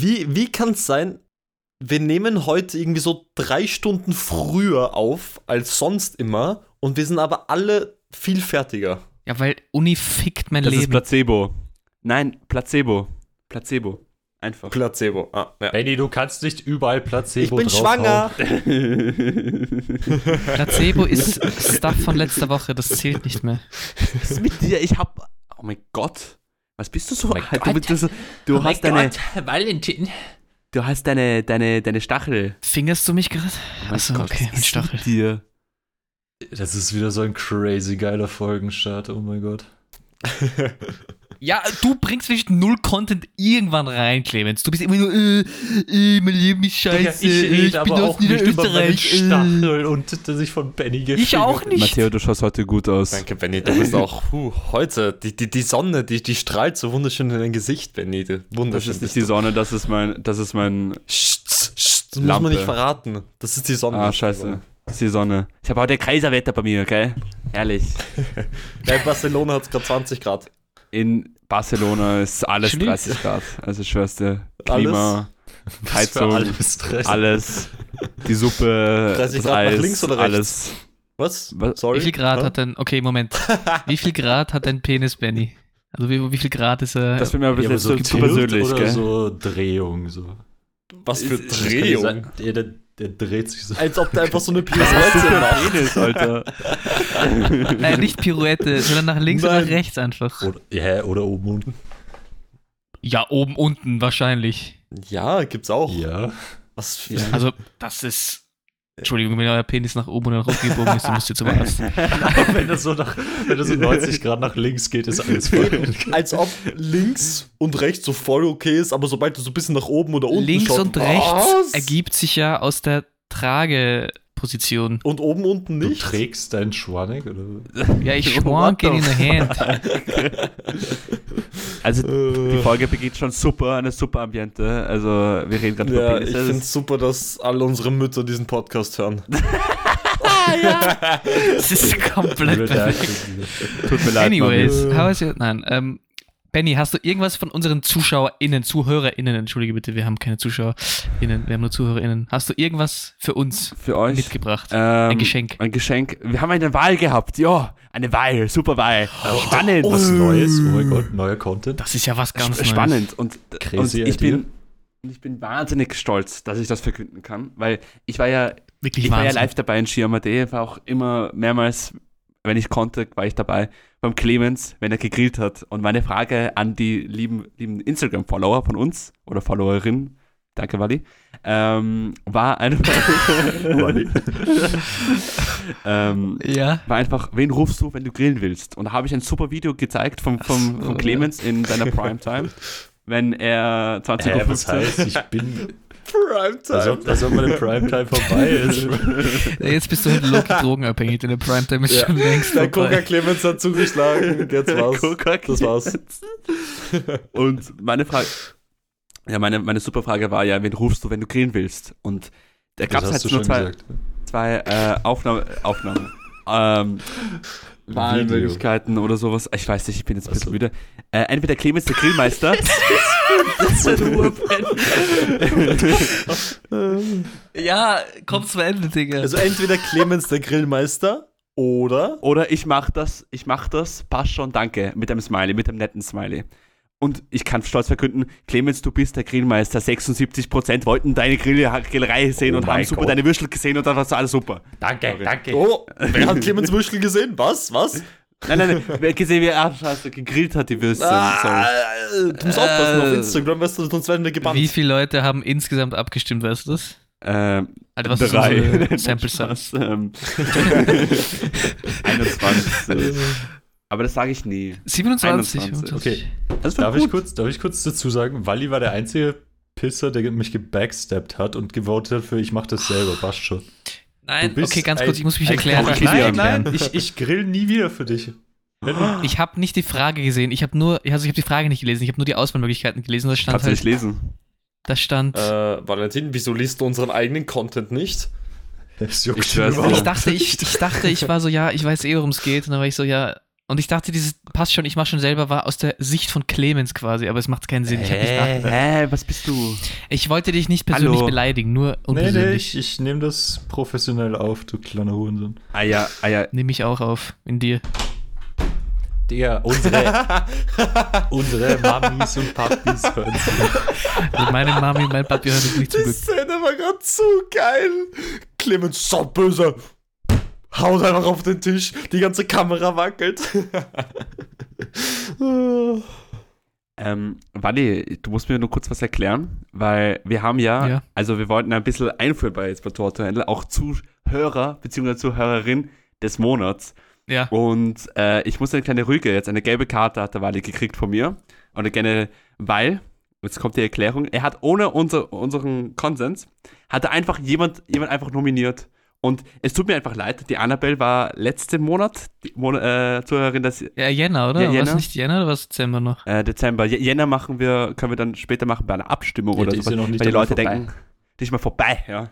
Wie, wie kann es sein, wir nehmen heute irgendwie so drei Stunden früher auf als sonst immer und wir sind aber alle viel fertiger. Ja, weil Uni fickt mein Das ist Leben. Placebo. Nein, Placebo. Placebo. Einfach. Placebo. Ah, ja. Benny, du kannst nicht überall Placebo Ich bin draufhauen. schwanger. Placebo ist Stuff von letzter Woche, das zählt nicht mehr. Was ist mit dir? Ich hab. Oh mein Gott. Was bist du so? mein alt? du, Gott. du, du, du hast deine. Valentin. Du hast deine, deine, deine Stachel. Fingerst du mich gerade? Oh mein Achso, Gott, okay, was ein ist Stachel. dir? Das ist wieder so ein crazy geiler Folgenstart, oh mein Gott. Ja, du bringst wirklich null Content irgendwann rein, Clemens. Du bist immer nur, äh, äh, mein Leben ist scheiße, ich äh, rede ich bin aber aus auch nicht über meine Niederösterreich. Äh. Stachel und dass ich von Benny gefingert Ich auch nicht. Matteo, du schaust heute gut aus. Danke, Benny. Du bist auch puh, heute. Die, die, die Sonne, die, die strahlt so wunderschön in dein Gesicht, Benny. Du- Das Wunderschön. ist nicht die. Sonne, das ist mein. Das ist mein. Psst, psst, das muss man nicht verraten. Das ist die Sonne. Ah, scheiße. Das ist die Sonne. Ich habe heute Kaiserwetter bei mir, okay? Herrlich. Ja, in Barcelona hat es gerade 20 Grad. In Barcelona ist alles Stimmt. 30 Grad. Also ich schwör's dir. Klima, für Heizung, alles alles. Die Suppe, 30 das Grad nach Eis, links oder rechts? alles. Was? Was? Sorry? Wie viel Grad Ja? hat dein, okay, Moment. Wie viel Grad hat dein Penis, Benny? Also wie, wie viel Grad ist er? Das wird mir ein Ja, bisschen aber so Tilt persönlich, oder gell? so Drehung, so. Was für Drehung. sein. Ja, der, dreht sich so. Als ob der einfach so eine Pirouette macht. Penis, Alter. Nein, nicht Pirouette, sondern nach links oder Nein. nach rechts einfach. Oder, ja, oder oben unten. Ja, oben, unten wahrscheinlich. Ja, gibt's auch. Ja. Was für Also, das ist. Entschuldigung, wenn euer Penis nach oben oder nach unten gebogen ist, dann müsst ihr zum Arzt. wenn das so nach, wenn das so 90 Grad nach links geht, ist alles voll. Als ob links und rechts so voll okay ist, aber sobald du so ein bisschen nach oben oder unten Links schaust, und rechts was? ergibt sich ja aus der Trageposition. Und oben unten Du nicht? trägst deinen Schwanek, oder? Ja, ich schwank in the the hand. Also die Äh, Folge beginnt schon super, eine super Ambiente. Also wir reden gerade ja, über ich Penisse. finde es super, dass alle unsere Mütter diesen Podcast hören. Das ist komplett perfekt. Tut mir leid, Anyways, how is it? Nein, ähm, Benny, hast du irgendwas von unseren ZuschauerInnen, ZuhörerInnen, entschuldige bitte, wir haben keine ZuschauerInnen, wir haben nur ZuhörerInnen. Hast du irgendwas für uns. Für euch. mitgebracht? Ähm, Ein Geschenk. Ein Geschenk. Wir haben eine Wahl gehabt. Ja, eine Wahl. Super Wahl. Spannend. Was Neues? Oh mein Gott, neuer Content. Das ist ja was ganz Neues. Spannend. Und, und Crazy ich, idea. bin, und ich bin wahnsinnig stolz, dass ich das verkünden kann, weil ich war ja, Wirklich ich war ja live dabei in Ski.at, war auch immer mehrmals, wenn ich konnte, war ich dabei beim Clemens, wenn er gegrillt hat. Und meine Frage an die lieben, lieben Instagram-Follower von uns oder Followerin, danke Wally, ähm, war einfach, Wally. ähm, Ja. war einfach, wen rufst du, wenn du grillen willst? Und da habe ich ein super Video gezeigt vom, vom, so, vom Clemens in seiner Primetime, wenn er 20 Hä, Uhr was heißt, ich bin. Primetime. Als ob, als ob meine Primetime vorbei ist. Jetzt bist du halt low drogenabhängig, deine Primetime ist Ja. schon längst Der Coca. Clemens hat zugeschlagen. Jetzt war's. Coca Das war's. Und meine Frage, ja, meine, meine super Frage war ja, wen rufst du, wenn du grillen willst? Und da gab es halt nur schon zwei, gesagt. zwei äh, Aufnahme, Aufnahmen. Ähm, Wahlmöglichkeiten oder sowas. Ich weiß nicht, ich bin jetzt ein bisschen müde. Äh, entweder Clemens der Grillmeister. Ja, komm zum Ende, Digga. Also entweder Clemens der Grillmeister oder Oder ich mach das, ich mach das, passt schon, danke, mit einem Smiley, mit einem netten Smiley. Und ich kann stolz verkünden, Clemens, du bist der Grillmeister. 76% wollten deine Grill Grillerei sehen Oh und haben super Gott. deine Würstel gesehen und dann war es alles super. Danke, danke. Oh, wer hat Clemens Würstel gesehen? Was? Was? Nein, nein, nein, wer hat gesehen, wie er scheiße, gegrillt hat, die Würste. Ah, Sorry. du musst aufpassen auf Äh, Instagram, weißt du, sonst werden wir gebannt. Wie viele Leute haben insgesamt abgestimmt, weißt du das? Ähm, Alter, was ist drei. unsere Sample Size? Spaß, ähm, 21. Aber das sage ich nie. 27. 21. Okay. Das Darf gut. ich, kurz, darf ich kurz dazu sagen, Wally war der einzige Pisser, der mich gebacksteppt hat und gewotet hat für ich mach das selber, passt schon. Nein, Du bist okay, ganz kurz, ich muss mich erklären. Nein, Ich nein, nein, ich, ich grill nie wieder für dich. Du- Ich habe nicht die Frage gesehen, ich habe nur, also ich habe die Frage nicht gelesen, ich habe nur die Auswahlmöglichkeiten gelesen. Da stand Kannst du halt, nicht lesen. da stand, Äh, Valentin, wieso liest du unseren eigenen Content nicht? Es juckt Ich ich dachte, ich, ich dachte, ich war so, ja, ich weiß eh, worum es geht. Und dann war ich so, ja, Und ich dachte, dieses passt schon, ich mache schon selber, war aus der Sicht von Clemens quasi, aber es macht keinen Sinn. Ich, hab nicht Hä, nachgedacht. hä, was bist du? ich wollte dich nicht persönlich Hallo. beleidigen, nur Nee, nee, unpersönlich. ich, ich nehme das professionell auf, du kleiner Hurensohn. Ah ja, ah ja. Nehme ich auch auf, in dir. Der, unsere, unsere Mamis und Papis hören zu. Also meine Mami und mein Papi hören das nicht zum Die. Szene war gerade so geil. Clemens so böse. Haut einfach auf den Tisch. Die ganze Kamera wackelt. Ähm, Wally, du musst mir nur kurz was erklären, weil wir haben ja, Ja. also wir wollten ein bisschen einführen bei jetzt bei Tortohändler, auch Zuhörer bzw. Zuhörerin des Monats. Ja. Und äh, ich muss eine kleine Rüge, jetzt eine gelbe Karte hat der Wally gekriegt von mir. Und gerne, weil, jetzt kommt die Erklärung, er hat ohne unser, unseren Konsens, hat er einfach jemand, jemand einfach nominiert. Und es tut mir einfach leid, die Annabelle war letzten Monat die Mon äh, Zuhörerin des Ja, Jänner, oder? Ja, War es Jänner. nicht Jänner oder was Dezember noch? äh, Dezember. J- Jänner machen wir, können wir dann später machen bei einer Abstimmung Ja, oder die so. ist ja noch nicht weil die Leute vorbei. denken, die ist mal vorbei, ja.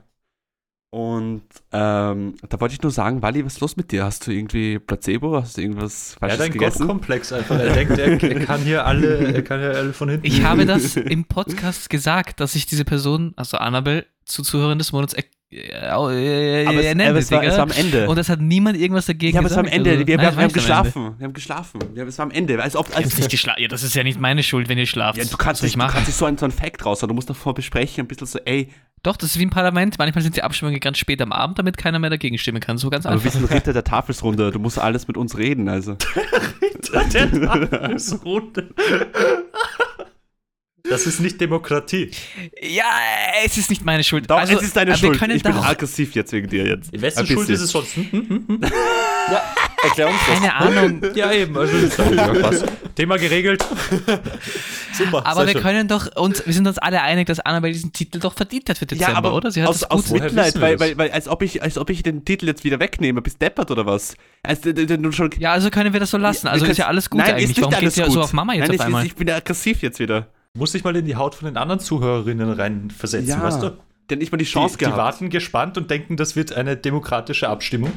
Und ähm, da wollte ich nur sagen, Wally, was ist los mit dir? Hast du irgendwie Placebo? Hast du irgendwas Er hat Falsches einen gegessen? Gottkomplex einfach. Er denkt, er, er kann hier alle, er kann hier alle von hinten. Ich habe das im Podcast gesagt, dass ich diese Person, also Annabelle, zu Zuhörern des Monats äh, äh, aber es, aber es, war, es war am Ende. Und das hat niemand irgendwas dagegen ja, aber es war am gesagt. Ende. Also, wir, nein, wir, wir haben geschlafen. Wir haben geschlafen. Ja, es war am Ende. Als ob, als, nicht geschlafen. Ja, das ist ja nicht meine Schuld, wenn ihr schlaft. ja, du kannst nicht, ich du machen? kannst nicht so ein, so ein Fact raus, du musst davor besprechen, ein bisschen so, ey, Doch, das ist wie im Parlament. Manchmal sind die Abstimmungen ganz spät am Abend, damit keiner mehr dagegen stimmen kann. So ganz aber wir einfach. sind Ritter der Tafelsrunde, du musst alles mit uns reden, also. Alles runter. Das ist nicht Demokratie. Ja, es ist nicht meine Schuld. Doch, also, es ist deine aber wir Schuld. Ich bin doch- aggressiv jetzt wegen dir jetzt. Wessen Ein Schuld ist es sonst? Hm, hm, hm. Ja, erklär uns das. Keine Ahnung. Ja, eben. Also, ja. Thema geregelt. Super. Aber wir schön. können doch uns, wir sind uns alle einig, dass Annabelle diesen Titel doch verdient hat für Dezember, oder? Sie hat aus, das aus Mitleid, weil, weil, weil als, ob ich, als ob ich den Titel jetzt wieder wegnehme. Bist deppert oder was? Als, du, du, du schon, Ja, also können wir das so lassen. Also ist ja alles gut Nein, eigentlich. Ist nicht Warum alles geht gut. so auf Mama jetzt Nein, auf ich, einmal? Ich bin aggressiv jetzt wieder. Muss dich mal in die Haut von den anderen Zuhörerinnen reinversetzen, Ja, weißt du? Denn nicht mal die Die, Chance die gehabt. warten gespannt und denken, das wird eine demokratische Abstimmung.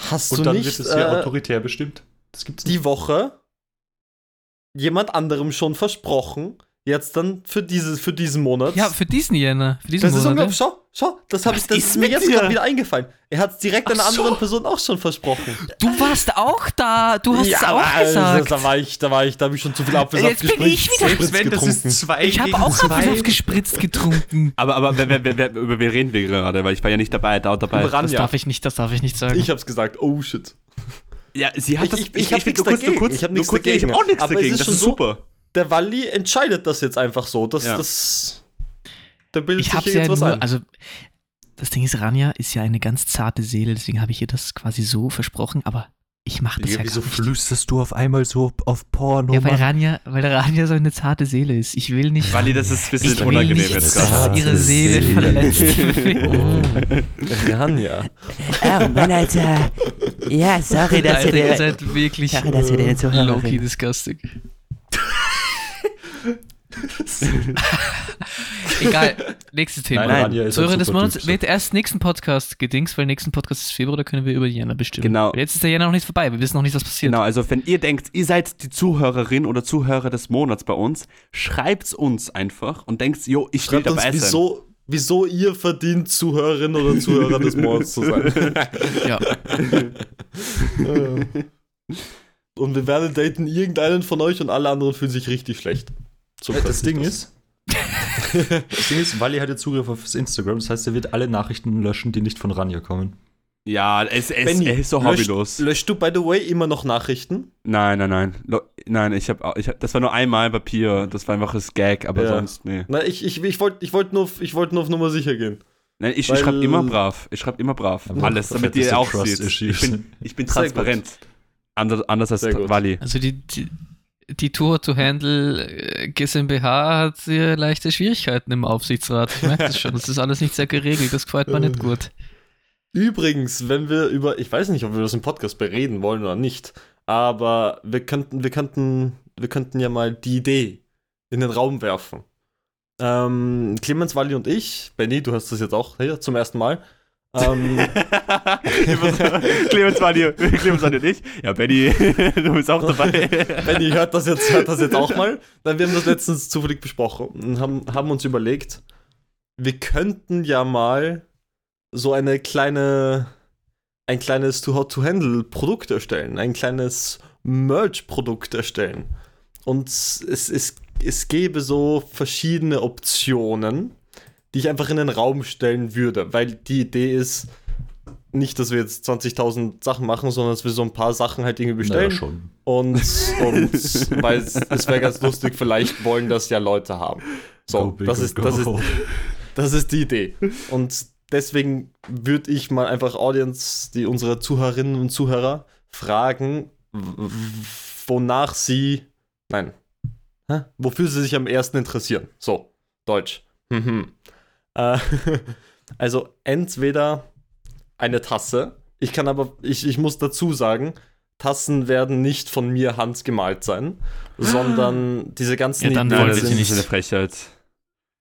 Hast Und du dann nicht wird es hier äh, autoritär bestimmt. Das gibt's nicht. die Woche jemand anderem schon versprochen, jetzt dann für, dieses, für diesen Monat? Ja, für diesen Jänner. Für diesen das ist Monat. unglaublich. Schau, schau, das, hab Was ich, das ist ist mir jetzt gerade wieder eingefallen. Er hat es direkt einer Ach so. anderen Person auch schon versprochen. Du warst auch da. Du hast es aber, auch also, gesagt. Da war ich, da war ich, da habe ich schon zu viel Apfelsaft Jetzt bin ich wieder- Spritz Selbst wenn das getrunken. ist zwei ich habe auch. Apfelsaft gespritzt getrunken. Aber, aber wer, wer, wer, über wen reden wir gerade? Weil ich war ja nicht dabei, da dabei. Über Das ja. darf ich nicht, das darf ich nicht sagen. Ich hab's gesagt. Oh shit. Ja, sie hat Ich- das. ich- ich hab find, nichts nur kurz, nur dagegen. kurz, Ich hab nur nichts kurz, Ich dagegen. hab auch nichts Aber es dagegen. ist Das ist super. Der Walli entscheidet das jetzt einfach so. Das, Ja. das. Der bildet ich sich habe hier ja jetzt was nur, ein. also das Ding ist, Rania ist ja eine ganz zarte Seele, deswegen habe ich ihr das quasi so versprochen, aber ich mache das ja, wieso gar nicht. flüsterst du auf einmal so auf Porno? Ja, weil? Rania, weil Rania so eine zarte Seele ist. Ich will nicht, Wally, das ist ein bisschen ich will unangenehm nicht, jetzt gerade. ihre Seele Seele. verletzt wird. Oh. Ranja. Oh Mann, Alter. Ja, sorry, dass Alter, ihr ihr den, seid wirklich sorry, dass ihr den low-key Zuhörerin. disgusting. Egal, nächstes Thema. Nein, Rania ist ein Zuhörer des Monats wird erst nächsten Podcast gedings, weil nächsten Podcast ist Februar, da können wir über Jänner bestimmen. Genau. Jetzt ist der Jänner noch nicht vorbei, wir wissen noch nicht, was passiert. Genau, also wenn ihr denkt, ihr seid die Zuhörerin oder Zuhörer des Monats bei uns, schreibt's uns einfach und denkt, jo, ich will Schreibt uns, dabei sein. wieso, wieso ihr verdient, Zuhörerin oder Zuhörer des Monats zu sein. Ja. Und wir werden daten irgendeinen von euch und alle anderen fühlen sich richtig schlecht. So das krass Ding das. ist, das Ding ist, Wally hat ja Zugriff auf das Instagram, das heißt, er wird alle Nachrichten löschen, die nicht von Rania kommen. Ja, es, es, Benny, er ist so löscht- hobbylos. Löscht du, by the way, immer noch Nachrichten? Nein, nein, nein. Lo- Nein, ich habe, ich hab, das war nur einmal Pia, das war einfach das Gag, aber Ja. sonst, nee. Na, ich, ich, ich wollte ich wollt nur, ich wollt nur auf Nummer sicher gehen. Nein, ich, Weil- ich schreibe immer brav. Ich schreibe immer brav. Aber Alles, damit ihr auch seht. Ich bin, ich bin transparent. Anders, anders als. Wally. Also die, die, die Tour to Handle äh, GmbH hat hier leichte Schwierigkeiten im Aufsichtsrat. Ich merke das schon. Das ist alles nicht sehr geregelt. Das gefällt mir nicht gut. Übrigens, wenn wir über, ich weiß nicht, ob wir das im Podcast bereden wollen oder nicht, aber wir könnten, wir könnten, wir könnten ja mal die Idee in den Raum werfen. Ähm, Clemens, Walli und ich, Benny, du hast das jetzt auch hier zum ersten Mal, Ähm, Clemens war die, Clemens war die und ich. Ja, Benny, du bist auch dabei. Benny hört das jetzt, hört das jetzt auch mal. Dann, wir haben das letztens zufällig besprochen und haben, haben uns überlegt, wir könnten ja mal so eine kleine, ein kleines To-How-to-Handle-Produkt erstellen, ein kleines Merch-Produkt erstellen. Und es, es, es gäbe so verschiedene Optionen, die ich einfach in den Raum stellen würde, weil die Idee ist nicht, dass wir jetzt 20.000 Sachen machen, sondern dass wir so ein paar Sachen halt irgendwie bestellen. Naja, schon. Und, und weil es, wäre ganz lustig, vielleicht wollen das ja Leute haben. So, big das ist, das, ist, das ist die Idee. Und deswegen würde ich mal einfach Audience, die unsere Zuhörerinnen und Zuhörer, fragen, wonach sie, nein, hä? wofür sie sich am ersten interessieren. So, Deutsch. Mhm. Äh, also entweder eine Tasse. Ich kann aber, ich, ich muss dazu sagen, Tassen werden nicht von mir handgemalt sein, sondern diese ganzen Ja, dann Ideen sie nicht sind eine Frechheit.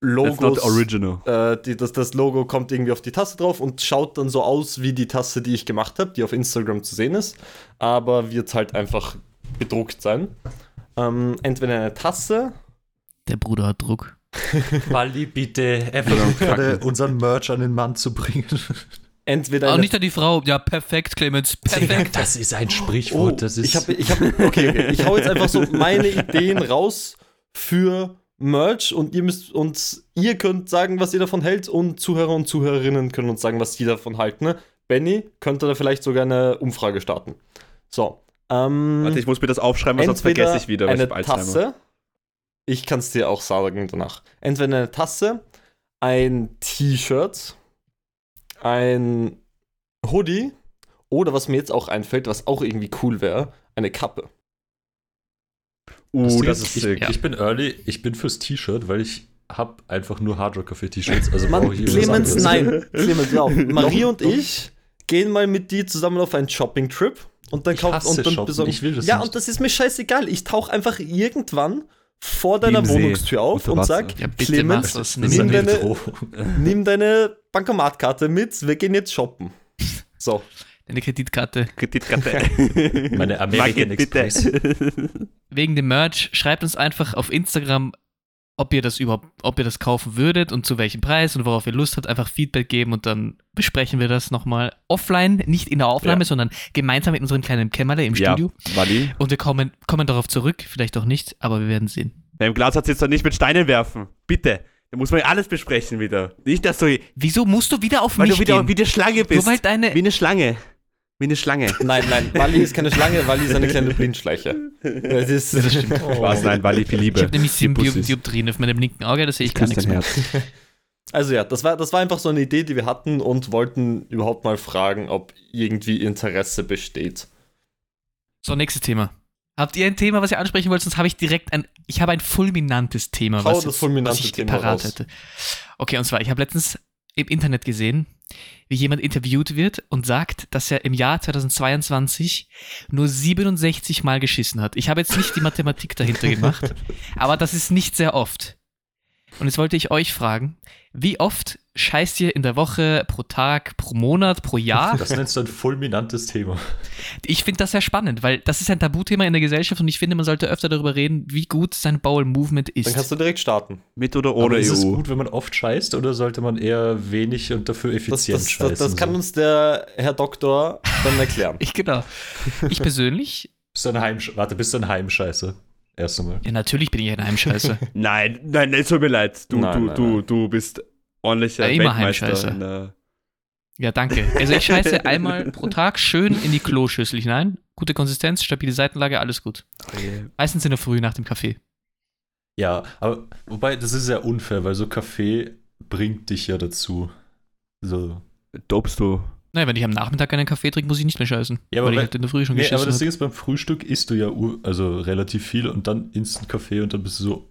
Logos. not original. Äh, die, das, das Logo kommt irgendwie auf die Tasse drauf und schaut dann so aus wie die Tasse, die ich gemacht habe, die auf Instagram zu sehen ist, aber wird halt einfach bedruckt sein. Ähm, entweder eine Tasse, Der Bruder hat Druck. Wally, bitte einfach Ja, gerade unseren Merch an den Mann zu bringen. entweder Aber eine nicht an die Frau. Ja, perfekt, Clemens. Perfekt. Das ist ein Oh, Sprichwort. das ist ich habe, ich habe, okay, okay, ich hau jetzt einfach so meine Ideen raus für Merch und ihr müsst und ihr könnt sagen, was ihr davon hält und Zuhörer und Zuhörerinnen können uns sagen, was die davon halten. Ne? Benny könnte da vielleicht sogar eine Umfrage starten. So. Ähm, Warte, ich muss mir das aufschreiben, weil sonst vergesse ich wieder. weil eine ich hab Alzheimer. Tasse. Ich kann es dir auch sagen danach. Entweder eine Tasse, ein T-Shirt, ein Hoodie oder was mir jetzt auch einfällt, was auch irgendwie cool wäre, eine Kappe. Uh, Ding das ist, ich, sick. ich bin early, ich bin fürs T-Shirt, weil ich habe einfach nur Hard Café T-Shirts. Also Mann, brauche ich irgendwas Clemens, nein, Clemens, auf. Marie und ich gehen mal mit dir zusammen auf einen Shopping-Trip und dann hasse und dann besorgen. ich will das ja, nicht. und das ist mir scheißegal. Ich tauche einfach irgendwann vor deiner Im See, Wohnungstür auf und sag, Ja, bitte Clemens, mach das. Nimm eine deine- nimm deine Bankomatkarte mit, wir gehen jetzt shoppen. So. Deine Kreditkarte. Kreditkarte. Meine American. Express. Wegen dem Merch, schreibt uns einfach auf Instagram, ob ihr das überhaupt, ob ihr das kaufen würdet und zu welchem Preis und worauf ihr Lust habt, einfach Feedback geben und dann besprechen wir das nochmal offline, nicht in der Aufnahme, Ja. sondern gemeinsam mit unserem kleinen Kämmerle im ja, Studio. Wally. Und wir kommen, kommen darauf zurück, vielleicht auch nicht, aber wir werden sehen. Beim Glas hat jetzt doch nicht mit Steinen werfen. Bitte. Da muss man ja alles besprechen wieder. Nicht, dass du, Wieso musst du wieder auf weil mich du wieder gehen? wie eine Schlange bist. Nur weil deine, wie eine Schlange. Wie eine Schlange. Nein, nein, Wally ist keine Schlange, Wally ist eine kleine Blindschleiche. Das ist, das stimmt. Spaß, nein, Wally viel Liebe. Ich habe nämlich sieben. Dioptrien auf meinem linken Auge, da sehe ich gar nichts mehr. Also ja, das war, das war einfach so eine Idee, die wir hatten und wollten überhaupt mal fragen, ob irgendwie Interesse besteht. So, nächstes Thema. Habt ihr ein Thema, was ihr ansprechen wollt? Sonst habe ich direkt ein, ich habe ein fulminantes Thema, was, das jetzt, fulminante was ich Thema parat raus. hätte. Okay, und zwar, ich habe letztens im Internet gesehen, wie jemand interviewt wird und sagt, dass er im Jahr 2022 nur 67 Mal geschissen hat. Ich habe jetzt nicht die Mathematik dahinter gemacht, aber das ist nicht sehr oft. Und jetzt wollte ich euch fragen, wie oft scheißt ihr in der Woche, pro Tag, pro Monat, pro Jahr? Das nennst du ein fulminantes Thema. Ich finde das sehr spannend, weil das ist ein Tabuthema in der Gesellschaft und ich finde, man sollte öfter darüber reden, wie gut sein Bowel Movement Dann ist. kannst du direkt starten. Mit oder Aber ohne ist es EU? gut, wenn man oft scheißt oder sollte man eher wenig und dafür Das, effizient das, scheißen? das, das kann so? uns der Herr Doktor dann erklären. Ich genau. Ich persönlich, Bist du ein Heimsch Warte, bist du ein Heimscheißer? Erst einmal. ja natürlich bin ich ein Heimscheißer. Nein, nein, es tut mir leid. Du, Nein, du, nein, du, nein. du bist ordentlicher Ja, immer Weltmeister. Heimscheißer. in der- Ja, danke. Also ich scheiße einmal pro Tag schön in die Kloschüssel hinein. Gute Konsistenz, stabile Seitenlage, alles gut. Meistens in der Früh nach dem Kaffee. Ja, aber wobei, das ist ja unfair, weil so Kaffee bringt dich ja dazu. So. Dobst du? Naja, wenn ich am Nachmittag einen Kaffee trinke, muss ich nicht mehr scheißen. Ja, aber weil ich wenn- halt in der Früh schon Nee, geschissen aber das. Ding ist, beim Frühstück isst du ja also relativ viel und dann Instant Kaffee und dann bist du so.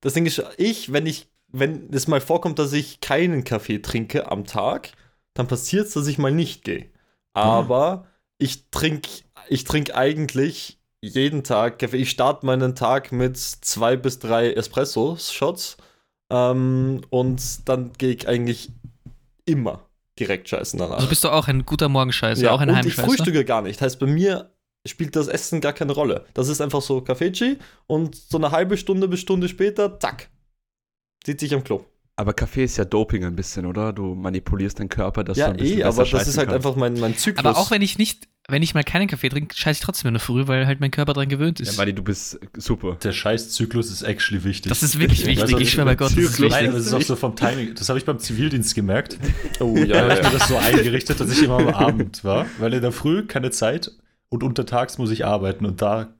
Das Ding ist, ich, wenn ich, wenn es mal vorkommt, dass ich keinen Kaffee trinke am Tag, dann passiert es, dass ich mal nicht gehe. Aber ich trinke ich trink eigentlich jeden Tag Kaffee. Ich starte meinen Tag mit zwei bis drei Espresso-Shots ähm, und dann gehe ich eigentlich immer direkt scheißen danach. Also bist du auch ein guter Morgenscheißer, ja, auch ein und ich Heimscheißer. frühstücke gar nicht. Heißt, bei mir spielt das Essen gar keine Rolle. Das ist einfach so Kaffeechi und so eine halbe Stunde bis Stunde später, zack, sitze ich am Klo. Aber Kaffee ist ja Doping ein bisschen, oder? Du manipulierst deinen Körper, dass du ja, ein bisschen eh, besser aber das ist halt kannst. einfach mein, mein Zyklus. Aber auch wenn ich nicht, wenn ich mal keinen Kaffee trinke, scheiße ich trotzdem in der Früh, weil halt mein Körper dran gewöhnt ist. Ja, Mani, du bist super. Der Scheißzyklus ist actually wichtig. das ist wirklich wichtig, du, ich schwöre bei Gott, das ist Zyklus- Nein, es ist auch so vom Timing. Das habe ich beim Zivildienst gemerkt. oh Da ja, habe ich mir das so eingerichtet, dass ich immer am Abend war, weil in der Früh keine Zeit und untertags muss ich arbeiten und da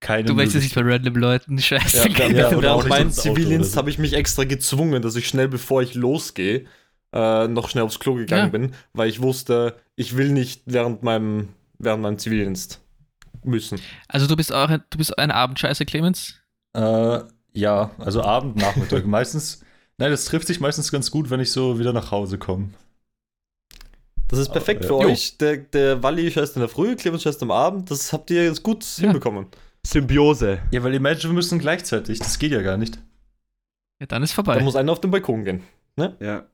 keine. Du möchtest nicht bei random Leuten scheiße. Ja, Ja, ja, oder während oder Zivildienst so. habe ich mich extra gezwungen, dass ich schnell, bevor ich losgehe, äh, noch schnell aufs Klo gegangen Ja. bin, weil ich wusste, ich will nicht während meinem, während meinem Zivildienst müssen. Also du bist auch ein, du bist ein Abendscheißer, Clemens? Äh, ja, also Abend, Nachmittag. meistens. Nein, das trifft sich meistens ganz gut, wenn ich so wieder nach Hause komme. Das ist perfekt ja. für Jo. euch. Der, der Walli scheißt in der Früh, Clemens scheißt am Abend. Das habt ihr jetzt gut Ja. hinbekommen. Symbiose. Ja, weil imagine, wir müssen gleichzeitig. Das geht ja gar nicht. Ja, dann ist Da vorbei. muss einer auf den Balkon gehen. Ja.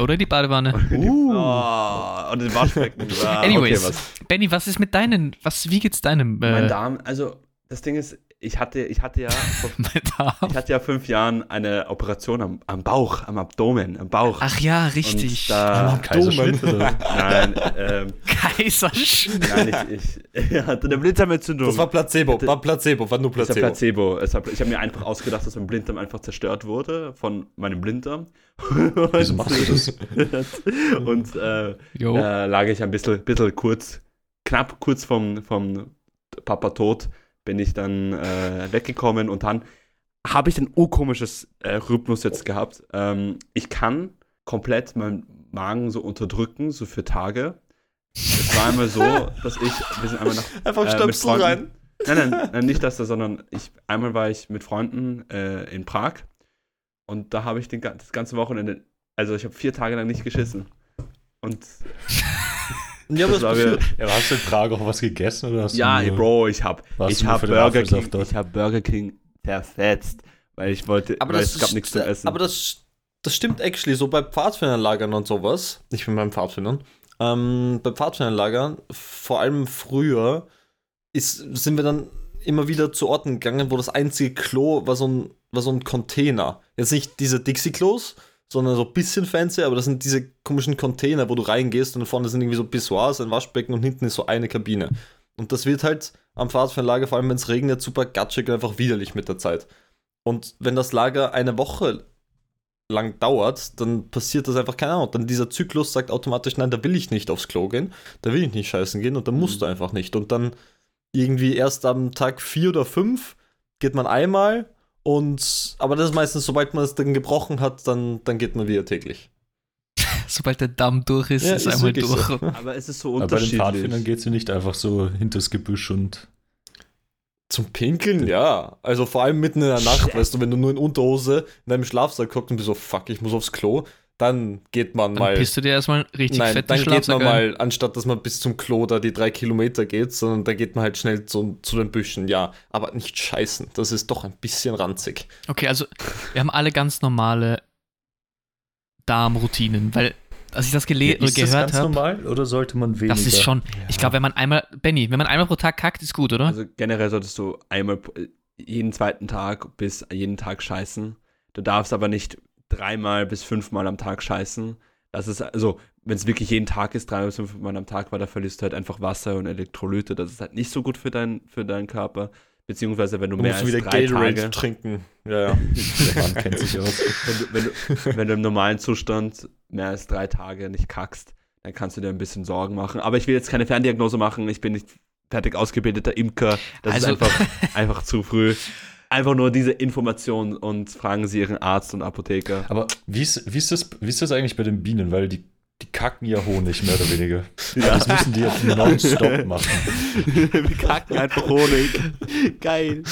Oder die Badewanne. Uh. Oh, und den Waschbecken. Ah, Anyways. Okay, was. Benny, was ist mit deinen, was, wie geht's deinem, Mein äh, Darm, also das Ding ist, ich hatte, ich hatte ja vor mein Darm? Ich hatte ja fünf Jahren eine Operation am, am Bauch, am Abdomen, am Bauch. Ach ja, Und richtig. da, Kaiserschnitt oder? nein, ähm, Kaiserschnitt. nein, ich, ich, hatte eine Blinddarmentzündung. Das war Placebo, Bitte. war Placebo, war nur Placebo. Placebo. Es hat- Ich habe mir einfach ausgedacht, dass mein Blinddarm einfach zerstört wurde von meinem Blinddarm. Wieso machst du das? Und äh, da lag ich ein bisschen, bisschen kurz, knapp kurz vom, vom Papa Tod, bin ich dann äh, weggekommen und dann habe ich ein urkomisches äh, Rhythmus jetzt gehabt. Ähm, ich kann komplett meinen Magen so unterdrücken, so für Tage. Es war einmal so, dass ich, wir sind einmal nach Einfach äh, mit Stöpsel Freunden- rein. Nein, nein, nein, nicht das, sondern ich, einmal war ich mit Freunden äh, in Prag und da habe ich den, das ganze Wochenende, also ich habe vier Tage lang nicht geschissen. Und Ja, aber das das war mir, Ja, hast du in Prag auch was gegessen oder hast ja, du Bro, ich habe ich hab Burger King, ich habe Burger King zerfetzt, weil ich wollte, Aber weil das, es gab nichts zu essen. aber das, das stimmt actually, so bei Pfadfinderlagern und sowas, nicht mit meinen Pfadfindern, ähm, bei Pfadfinderlagern, vor allem früher, ist, sind wir dann immer wieder zu Orten gegangen, wo das einzige Klo war so ein, war so ein Container. Jetzt nicht diese Dixie-Klos, sondern so ein bisschen fancy, aber das sind diese komischen Container, wo du reingehst und vorne sind irgendwie so Pissoirs, ein Waschbecken und hinten ist so eine Kabine. Und das wird halt am Pfadfinderlager, vor allem wenn es regnet, super gatschig und einfach widerlich mit der Zeit. Und wenn das Lager eine Woche lang dauert, dann passiert das einfach keine Ahnung. Dann dieser Zyklus sagt automatisch, nein, da will ich nicht aufs Klo gehen, da will ich nicht scheißen gehen und dann musst du einfach nicht. Und dann irgendwie erst am Tag vier oder fünf geht man einmal und aber das ist meistens, sobald man es dann gebrochen hat, dann, dann geht man wieder täglich. Sobald der Damm durch ist, Ja, ist ist einmal durch. so. aber es ist so Aber bei den Pfadfindern unterschiedlich. geht sie nicht einfach so hinters Gebüsch und. Zum Pinkeln, ja. Also vor allem mitten in der Nacht, weißt du, wenn du nur in Unterhose in deinem Schlafsack guckst und bist so, fuck, ich muss aufs Klo, dann geht man Dann mal. pisst du dir erstmal richtig Nein, fett dann geht man mal, anstatt dass man bis zum Klo da die drei Kilometer geht, sondern da geht man halt schnell zu, zu den Büschen, ja. Aber nicht scheißen, das ist doch ein bisschen ranzig. Okay, also wir haben alle ganz normale Darmroutinen, weil als ich das gele ist das gehört ganz habe, normal oder sollte man weniger? das ist schon, ich glaube, wenn man einmal, Benny, wenn man einmal pro Tag kackt, ist gut, oder? Also generell solltest du einmal pro- jeden zweiten Tag bis jeden Tag scheißen. Du darfst aber nicht dreimal bis fünfmal am Tag scheißen. Das ist also, wenn es wirklich jeden Tag ist, dreimal bis fünfmal am Tag, weil da verlierst du halt einfach Wasser und Elektrolyte. Das ist halt nicht so gut für, dein, für deinen Körper. Beziehungsweise wenn du Du mehr musst als wieder drei Gatorade Tage, trinken. Ja, ja. Der Mann kennt sich aus. wenn du, wenn, du, wenn du im normalen Zustand mehr als drei Tage nicht kackst, dann kannst du dir ein bisschen Sorgen machen. Aber ich will jetzt keine Ferndiagnose machen. Ich bin nicht fertig ausgebildeter Imker. Das Also- ist einfach, einfach zu früh. Einfach nur diese Information und fragen Sie Ihren Arzt und Apotheker. Aber wie ist, wie, ist das, wie ist das eigentlich bei den Bienen? Weil die, die kacken ja Honig, mehr oder weniger. Das müssen die ja nonstop machen. Wir kacken einfach Honig. Geil.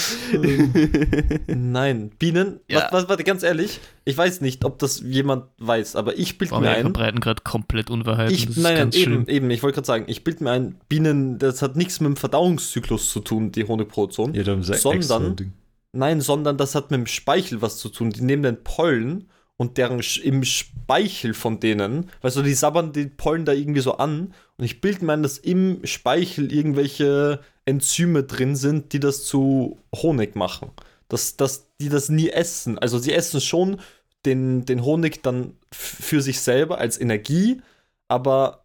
Nein, Bienen, Ja. was, was, warte, ganz ehrlich, ich weiß nicht, ob das jemand weiß, aber ich bild Boah, mir wir ein. verbreiten gerade komplett Unwahrheiten. Ich, das nein, nein, ganz eben, eben, ich wollte gerade sagen, ich bild mir ein, Bienen, das hat nichts mit dem Verdauungszyklus zu tun, die Honigproduktion. Ja, Sondern-. Nein, sondern das hat mit dem Speichel was zu tun. Die nehmen den Pollen und deren im Speichel von denen, weißt du, die sabbern die Pollen da irgendwie so an und ich bilde mir ein, dass im Speichel irgendwelche Enzyme drin sind, die das zu Honig machen. Dass, dass die das nie essen. Also sie essen schon den, den Honig dann für sich selber als Energie, aber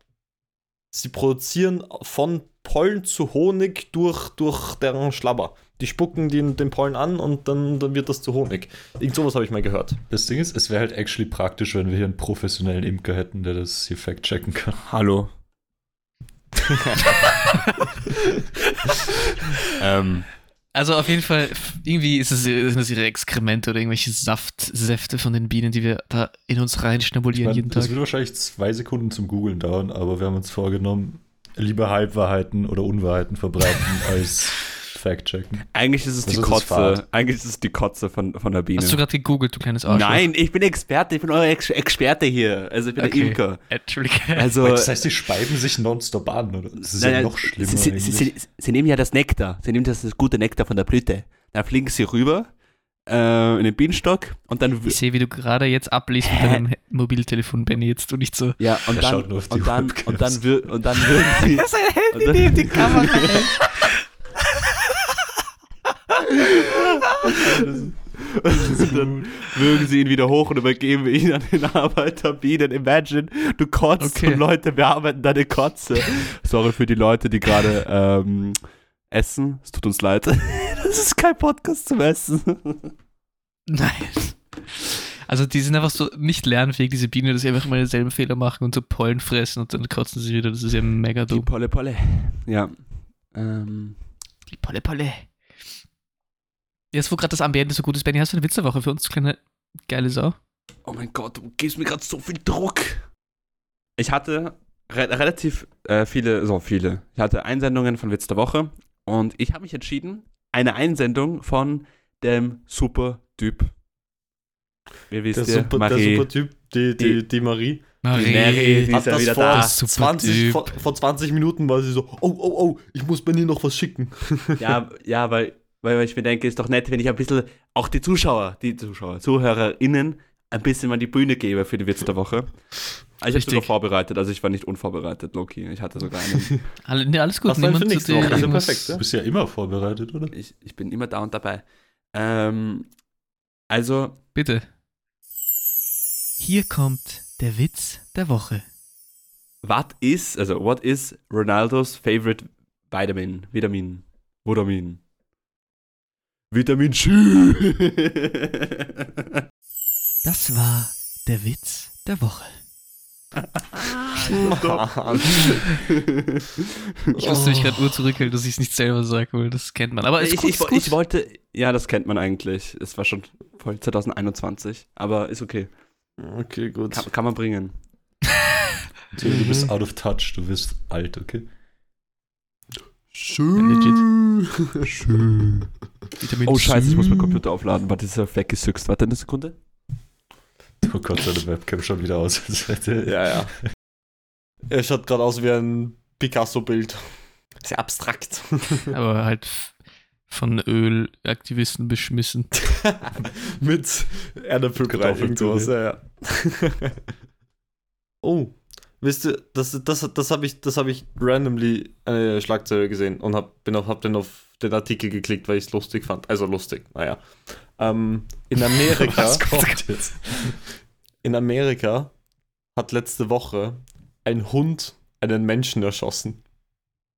sie produzieren von Pollen zu Honig durch, durch deren Schlabber. Die spucken den, den Pollen an und dann, dann wird das zu Honig. Irgend sowas habe ich mal gehört. Das Ding ist, es wäre halt actually praktisch, wenn wir hier einen professionellen Imker hätten, der das hier fact-checken kann. Hallo. ähm, Also auf jeden Fall, irgendwie ist es, sind das ihre Exkremente oder irgendwelche Saftsäfte von den Bienen, die wir da in uns Ich reinschnabulieren mein, jeden das Tag. wird wahrscheinlich zwei Sekunden zum Googlen dauern, aber wir haben uns vorgenommen, lieber Halbwahrheiten oder Unwahrheiten verbreiten als fact-checken. eigentlich ist es die Das ist Kotze. Eigentlich ist es die Kotze von, von der Biene. Hast du gerade gegoogelt, du kleines Arschloch? Nein, ich bin Experte, ich bin euer Ex Experte hier. Also ich bin Okay. der Imker. Entschuldige. Also, das heißt, die speiben sich nonstop an, oder? Das ist nein, ja noch schlimmer. Sie, sie, sie, sie, sie nehmen ja das Nektar. Sie nehmen das, das gute Nektar von der Blüte. Dann fliegen sie rüber äh, in den Bienenstock und dann. ich sehe, wie du gerade jetzt abliest mit deinem Mobiltelefon, Benny. Jetzt du nicht so. Ja, und dann, schaut nur auf die und dann, und dann, und dann würden sie. sein und dann- neben die Kamera hält. Und dann würgen sie ihn wieder hoch und übergeben ihn an den Arbeiter Bienen. Imagine, du kotzt Okay. und Leute bearbeiten deine Kotze. Sorry für die Leute, die gerade ähm, essen. Es tut uns leid. Das ist kein Podcast zum Essen. Nein. Also die sind einfach so nicht lernfähig, diese Bienen, dass sie einfach immer denselben Fehler machen und so Pollen fressen und dann kotzen sie wieder. Das ist ja mega Die dumm. Polle Polle. Ja. Ähm, Die Polle Polle. Jetzt, wo gerade das Ambiente so gut ist, Benny, hast du eine Witzerwoche für uns, kleine geile Sau? oh mein Gott, du gibst mir gerade so viel Druck. Ich hatte re relativ äh, viele, so viele. Ich hatte Einsendungen von Witz der Woche und ich habe mich entschieden, eine Einsendung von dem Super-Typ. Wie wisst Der ihr, super, der Marie. super Typ, die, die, die Marie, Marie, die ist hat ja das wieder vor, da. Super 20, Typ. vor, vor 20 Minuten war sie so, oh, oh, oh, ich muss Benny noch was schicken. Ja, ja weil, weil ich mir denke, ist doch nett, wenn ich ein bisschen auch die Zuschauer, die Zuschauer, ZuhörerInnen ein bisschen mal die Bühne gebe für die Witz der Woche. Ich habe sogar vorbereitet, also ich war nicht unvorbereitet, Loki. Ich hatte sogar einen. Alle, nee, alles gut. Für Niemand tut dir Woche? Ist ja perfekt, Du bist ja immer vorbereitet, oder? Ich, ich bin immer da und dabei. Ähm, also, Bitte. Hier kommt der Witz der Woche. was ist, also, what is Ronaldos favorite Vitamin? Vitamin. Vitamin. Vitamin C. Das war der Witz der Woche. Ich musste mich gerade nur zurückhalten, dass ich es nicht selber sage, weil das kennt man. Aber ist ich, gut, ich, ist gut. ich wollte, ja, das kennt man eigentlich. Es war schon voll 2021, aber ist okay. Okay, gut. Kann, kann man bringen. Du, du bist out of touch, du wirst alt, okay? Schön. Schön. Vitamin Oh scheiße, ich muss mein Computer aufladen. Warte, ist er weggesüchst. Warte eine Sekunde. Oh Gott, seine Webcam schon wieder aus. Ja, ja. Er schaut gerade aus wie ein Picasso-Bild. Sehr abstrakt. Aber halt von Ölaktivisten beschmissen. Mit Erdäpfelbrei irgendwas, ja, ja. oh, wisst ihr, das, das, das habe ich, das hab ich randomly eine Schlagzeile gesehen und hab, bin auf, hab dann auf den Artikel geklickt, weil ich es lustig fand. Also lustig, naja. Ähm, in Amerika, Was kommt jetzt? in Amerika hat letzte Woche ein Hund einen Menschen erschossen.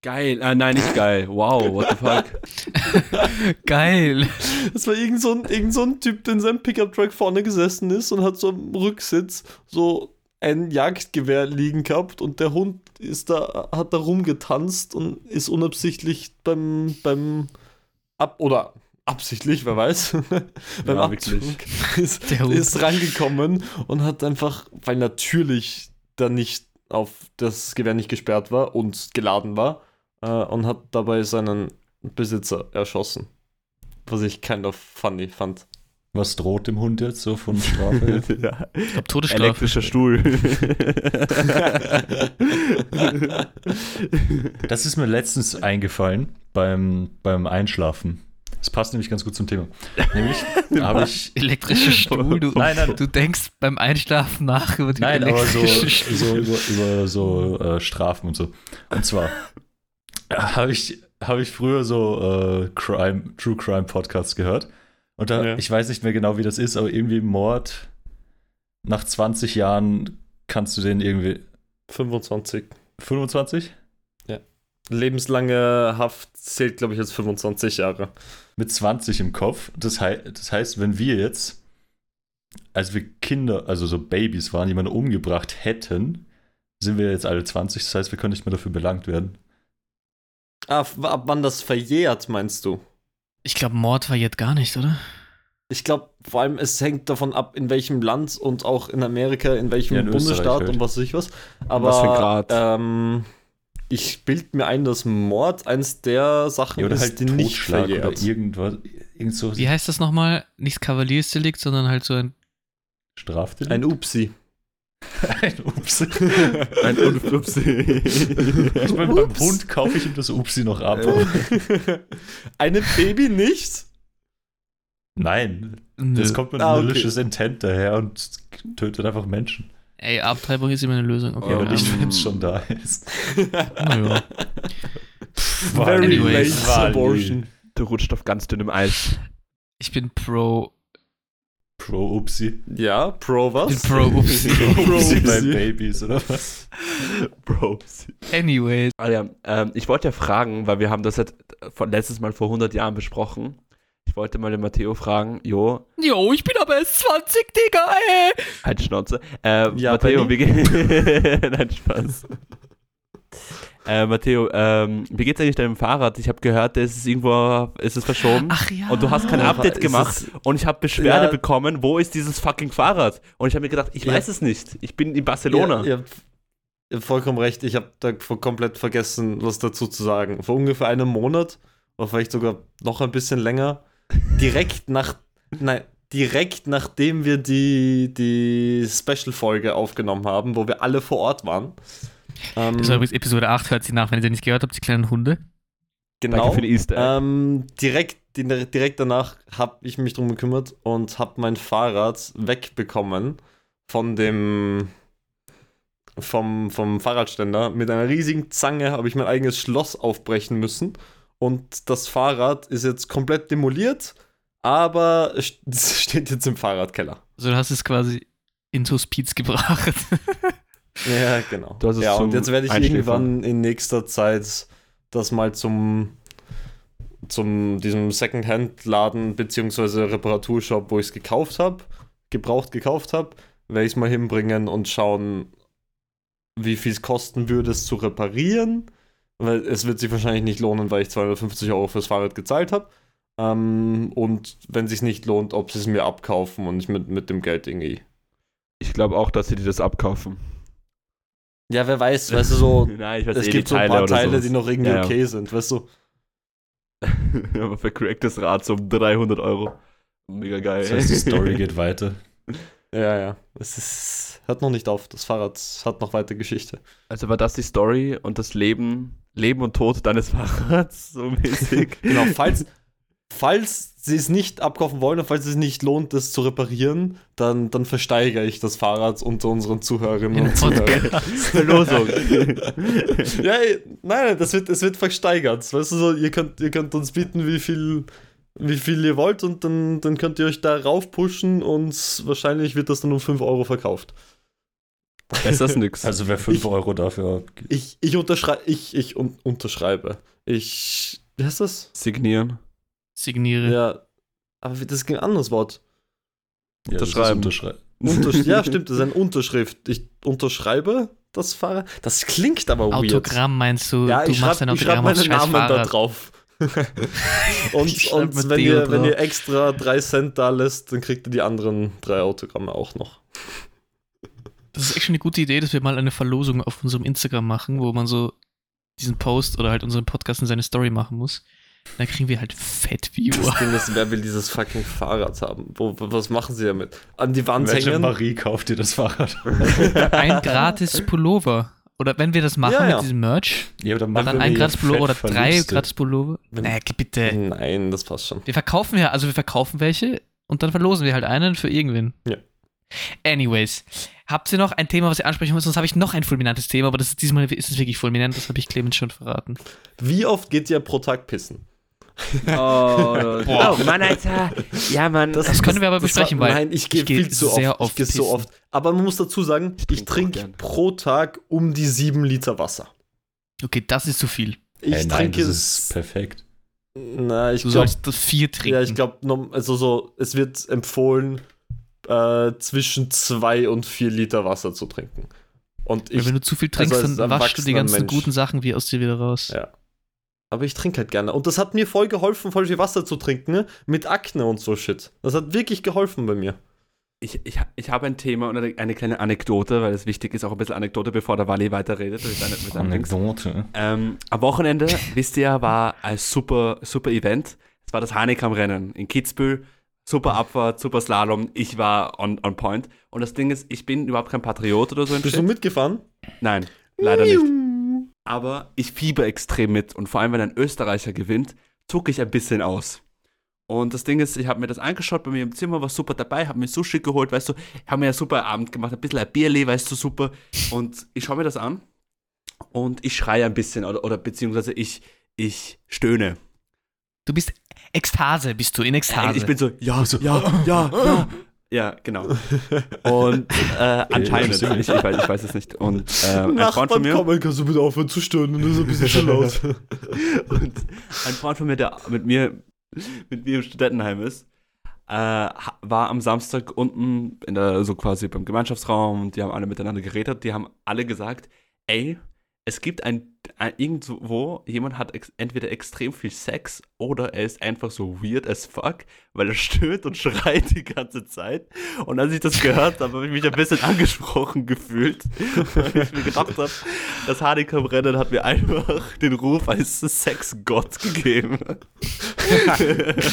Geil. Ah, nein, nicht geil. Wow, what the fuck. Geil. Das war irgend so ein, irgend so ein Typ, der in seinem Pickup-Truck vorne gesessen ist und hat so am Rücksitz so ein Jagdgewehr liegen gehabt und der Hund ist da, hat da rumgetanzt und ist unabsichtlich beim, beim Ab oder absichtlich, wer weiß, beim Ja, Abzug ist, Der Hund. ist rangekommen und hat einfach, weil natürlich da nicht auf das Gewehr nicht gesperrt war und geladen war, äh, und hat dabei seinen Besitzer erschossen. Was ich kind of funny fand. Was droht dem Hund jetzt so von Strafe? ja. Ich glaube, Todesstrafe. Elektrischer Stuhl. Das ist mir letztens eingefallen beim, beim Einschlafen. Es passt nämlich ganz gut zum Thema. Nämlich habe ich. Elektrischer Stuhl, du, Nein, nein. du denkst beim Einschlafen nach über die Nein, aber so, elektrische Stuhl. so über, über so äh, Strafen und so. Und zwar habe ich, hab ich früher so äh, Crime, True Crime Podcasts gehört. Und da, Ja. ich weiß nicht mehr genau, wie das ist, aber irgendwie Mord nach 20 Jahren kannst du den irgendwie. 25. 25? Lebenslange Haft zählt, glaube ich, als 25 Jahre. Mit 20 im Kopf. Das, hei das heißt, wenn wir jetzt, als wir Kinder, also so Babys waren, jemanden umgebracht hätten, sind wir jetzt alle 20. Das heißt, wir können nicht mehr dafür belangt werden. Ah, ab wann das verjährt, meinst du? Ich glaube, Mord verjährt gar nicht, oder? Ich glaube, vor allem, es hängt davon ab, in welchem Land und auch in Amerika, in welchem Ja, in Österreich Bundesstaat halt. und was weiß ich was. Aber Was für ein Grad? Ähm, ich bild mir ein, dass Mord eins der Sachen Ja, oder ist, halt die nicht Totschlag oder verjährt. irgendwas, irgend so Wie heißt das nochmal? Nicht Kavaliersdelikt, sondern halt so ein. Strafdelikt. Ein Upsi. Ein Upsi. Ein Unflupsi. Ich meine, beim Hund kaufe ich ihm das Upsi noch ab. Einem Baby nicht? Nein, Nö. das kommt mit Ah, einem okay. malicious Intent daher und tötet einfach Menschen. Ey, Abtreibung ist immer eine Lösung. Okay, Ja, aber ähm, nicht, wenn es schon da ist. naja. Very late abortion. Du rutscht auf ganz dünnem Eis. Ich bin pro. Pro Upsi. Ja, pro was? Pro Upsi. Pro Upsi bei Upsi. Babys, oder was? Bro. Anyways. Ah ja, ähm, ich wollte ja fragen, weil wir haben das jetzt von letztes Mal vor 100 Jahren besprochen. Ich wollte mal den Matteo fragen, Jo, Jo, ich bin aber erst 20, Digga, ey. halt Schnauze. Äh, Ja, Matteo, wie geht... Nein, Spaß. Äh, Matteo, ähm, wie geht's eigentlich deinem Fahrrad? Ich habe gehört, es ist irgendwo, ist es verschoben. Ach ja. Und du hast kein Update gemacht es- und ich habe Beschwerde Ja. bekommen, wo ist dieses fucking Fahrrad? Und ich habe mir gedacht, ich Ja. weiß es nicht. Ich bin in Barcelona. Ja, ihr, habt, vollkommen recht. Ich habe da vor- komplett vergessen, was dazu zu sagen. Vor ungefähr einem Monat, oder vielleicht sogar noch ein bisschen länger, direkt nach, nein, direkt nachdem wir die, die Special-Folge aufgenommen haben, wo wir alle vor Ort waren. Ähm, Das war übrigens Episode 8, hört sie nach, wenn ihr sie nicht gehört habt, die kleinen Hunde. Danke genau. Ähm, direkt, direkt danach habe ich mich drum gekümmert und habe mein Fahrrad wegbekommen von dem vom, vom Fahrradständer. Mit einer riesigen Zange habe ich mein eigenes Schloss aufbrechen müssen. Und das Fahrrad ist jetzt komplett demoliert, aber es es steht jetzt im Fahrradkeller. Also du hast es quasi ins Hospiz gebracht. Ja, genau. Du hast es ja, und jetzt werde ich irgendwann in nächster Zeit das mal zum, zum diesem Secondhand-Laden beziehungsweise Reparaturshop, wo ich es gekauft habe, gebraucht gekauft habe, werde ich es mal hinbringen und schauen, wie viel es kosten würde, es zu reparieren. Weil es wird sich wahrscheinlich nicht lohnen, weil ich 250 Euro fürs Fahrrad gezahlt habe. Ähm, und wenn es sich nicht lohnt, ob sie es mir abkaufen und ich mit, mit dem Geld irgendwie. Ich glaube auch, dass sie dir das abkaufen. Ja, wer weiß, weißt du, so, Nein, ich weiß es eh gibt so ein Teile paar Teile, sowas. die noch irgendwie Ja, ja. okay sind, weißt du? Aber für cracktes Rad so um 300 Euro. Mega geil. Das heißt, die Story geht weiter. Ja, ja. Es ist, hört noch nicht auf. Das Fahrrad hat noch weiter Geschichte. Also war das die Story und das Leben, Leben und Tod deines Fahrrads so mäßig? Genau, falls, falls sie es nicht abkaufen wollen und falls es nicht lohnt, das zu reparieren, dann, dann versteigere ich das Fahrrad unter unseren Zuhörerinnen In und Zuhörern. Verlosung. ja, nein, das wird, es wird versteigert. Weißt du, so, ihr könnt, ihr könnt uns bieten, wie viel, wie viel ihr wollt und dann, dann könnt ihr euch da raufpushen und wahrscheinlich wird das dann um 5 Euro verkauft. Besser ist nix. Also wer 5 Ich- Euro dafür Ich, ich unterschreibe, ich, ich un unterschreibe. Ich, wie heißt das? Signieren. Signiere. Ja, aber das ist ein anderes Wort. ja, Unterschreiben. Unterschrei Untersch ja, stimmt, das ist eine Unterschrift. Ich unterschreibe das Fahrrad. Das klingt aber weird. Autogramm meinst du? Ja, du ich machst schreibe schreib meinen Namen da drauf. und und wenn, ihr, wenn drauf. ihr extra 3 Cent da lässt, dann kriegt ihr die anderen drei Autogramme auch noch. Das ist echt schon eine gute Idee, dass wir mal eine Verlosung auf unserem Instagram machen, wo man so diesen Post oder halt unseren Podcast in seine Story machen muss. Dann kriegen wir halt fett Das Viewer. Ding ist, wer will dieses fucking Fahrrad haben? Wo, was machen sie damit? An die Wand Welche hängen? Marie kauft dir das Fahrrad? Ein gratis Pullover Oder wenn wir das machen Ja, ja. mit diesem Merch, Ja, dann dann machen ein wir ja gratis Pullover oder drei gratis Pullover. Naja, bitte. Nein, das passt schon. Wir verkaufen ja, also wir verkaufen welche und dann verlosen wir halt einen für irgendwen. Ja. Anyways, habt ihr noch ein Thema, was ihr ansprechen wollt? Sonst habe ich noch ein fulminantes Thema, aber das ist diesmal ist es wirklich fulminant, das habe ich Clemens schon verraten. Wie oft geht ihr pro Tag pissen? Oh, Oh Mann, Alter. Ja, Mann. Das können wir aber besprechen, war, weil Nein, ich gehe ich geh viel zu sehr oft. oft Ich gehe so oft. Aber man muss dazu sagen, ich, trinke auch trinke pro Tag um die sieben Liter Wasser. Okay, das ist zu viel. Ich Hey, nein, trinke das ist perfekt. Na, ich Du glaube, sollst das vier trinken. ja, ich glaube, also so, es wird empfohlen, äh, zwischen zwei und vier Liter Wasser zu trinken. Und Weil ich, wenn du zu viel trinkst, also als dann waschst du die ganzen Mensch. guten Sachen wie aus dir wieder raus. Ja. Aber ich trinke halt gerne. Und das hat mir voll geholfen, voll viel Wasser zu trinken, ne? Mit Akne und so Shit. Das hat wirklich geholfen bei mir. Ich, ich, ich habe ein Thema und eine, eine kleine Anekdote, weil es wichtig ist, auch ein bisschen Anekdote, bevor der Wally weiterredet. Mit. Anekdote. Ähm, am Wochenende, wisst ihr, war ein super, super Event. Es war das Hanekam-Rennen in Kitzbühel. Super Abfahrt, super Slalom. Ich war on, on point. Und das Ding ist, ich bin überhaupt kein Patriot oder so. ein Bist Shit. du mitgefahren? Nein, leider nicht. Aber ich fieber extrem mit. Und vor allem, wenn ein Österreicher gewinnt, zucke ich ein bisschen aus. Und das Ding ist, ich habe mir das angeschaut bei mir im Zimmer, war super dabei, habe mir Sushi geholt, weißt du, habe mir einen super Abend gemacht, ein bisschen ein Bierli, weißt du, super. Und ich schaue mir das an und ich schreie ein bisschen oder, oder beziehungsweise ich, ich stöhne. Du bist Ekstase, bist du in Ekstase. Ich bin so, ja, ja, ja, ja. Ja, genau. Und äh, anscheinend, ich, ich, weiß, ich weiß es nicht. Und äh, ein Freund von mir. kommen, kannst du bitte aufhören zu stöhnen, das ist ein bisschen schon laut. Und ein Freund von mir, der mit mir, mit mir im Studentenheim ist, äh, war am Samstag unten in der, so quasi beim Gemeinschaftsraum und die haben alle miteinander geredet. Die haben alle gesagt, ey, es gibt ein, ein irgendwo, jemand hat ex entweder extrem viel Sex oder er ist einfach so weird as fuck, weil er stöhnt und schreit die ganze Zeit. Und als ich das gehört habe, habe ich mich ein bisschen angesprochen gefühlt, weil ich mir gedacht habe, das Hardicam-Rennen hat mir einfach den Ruf als Sexgott gegeben.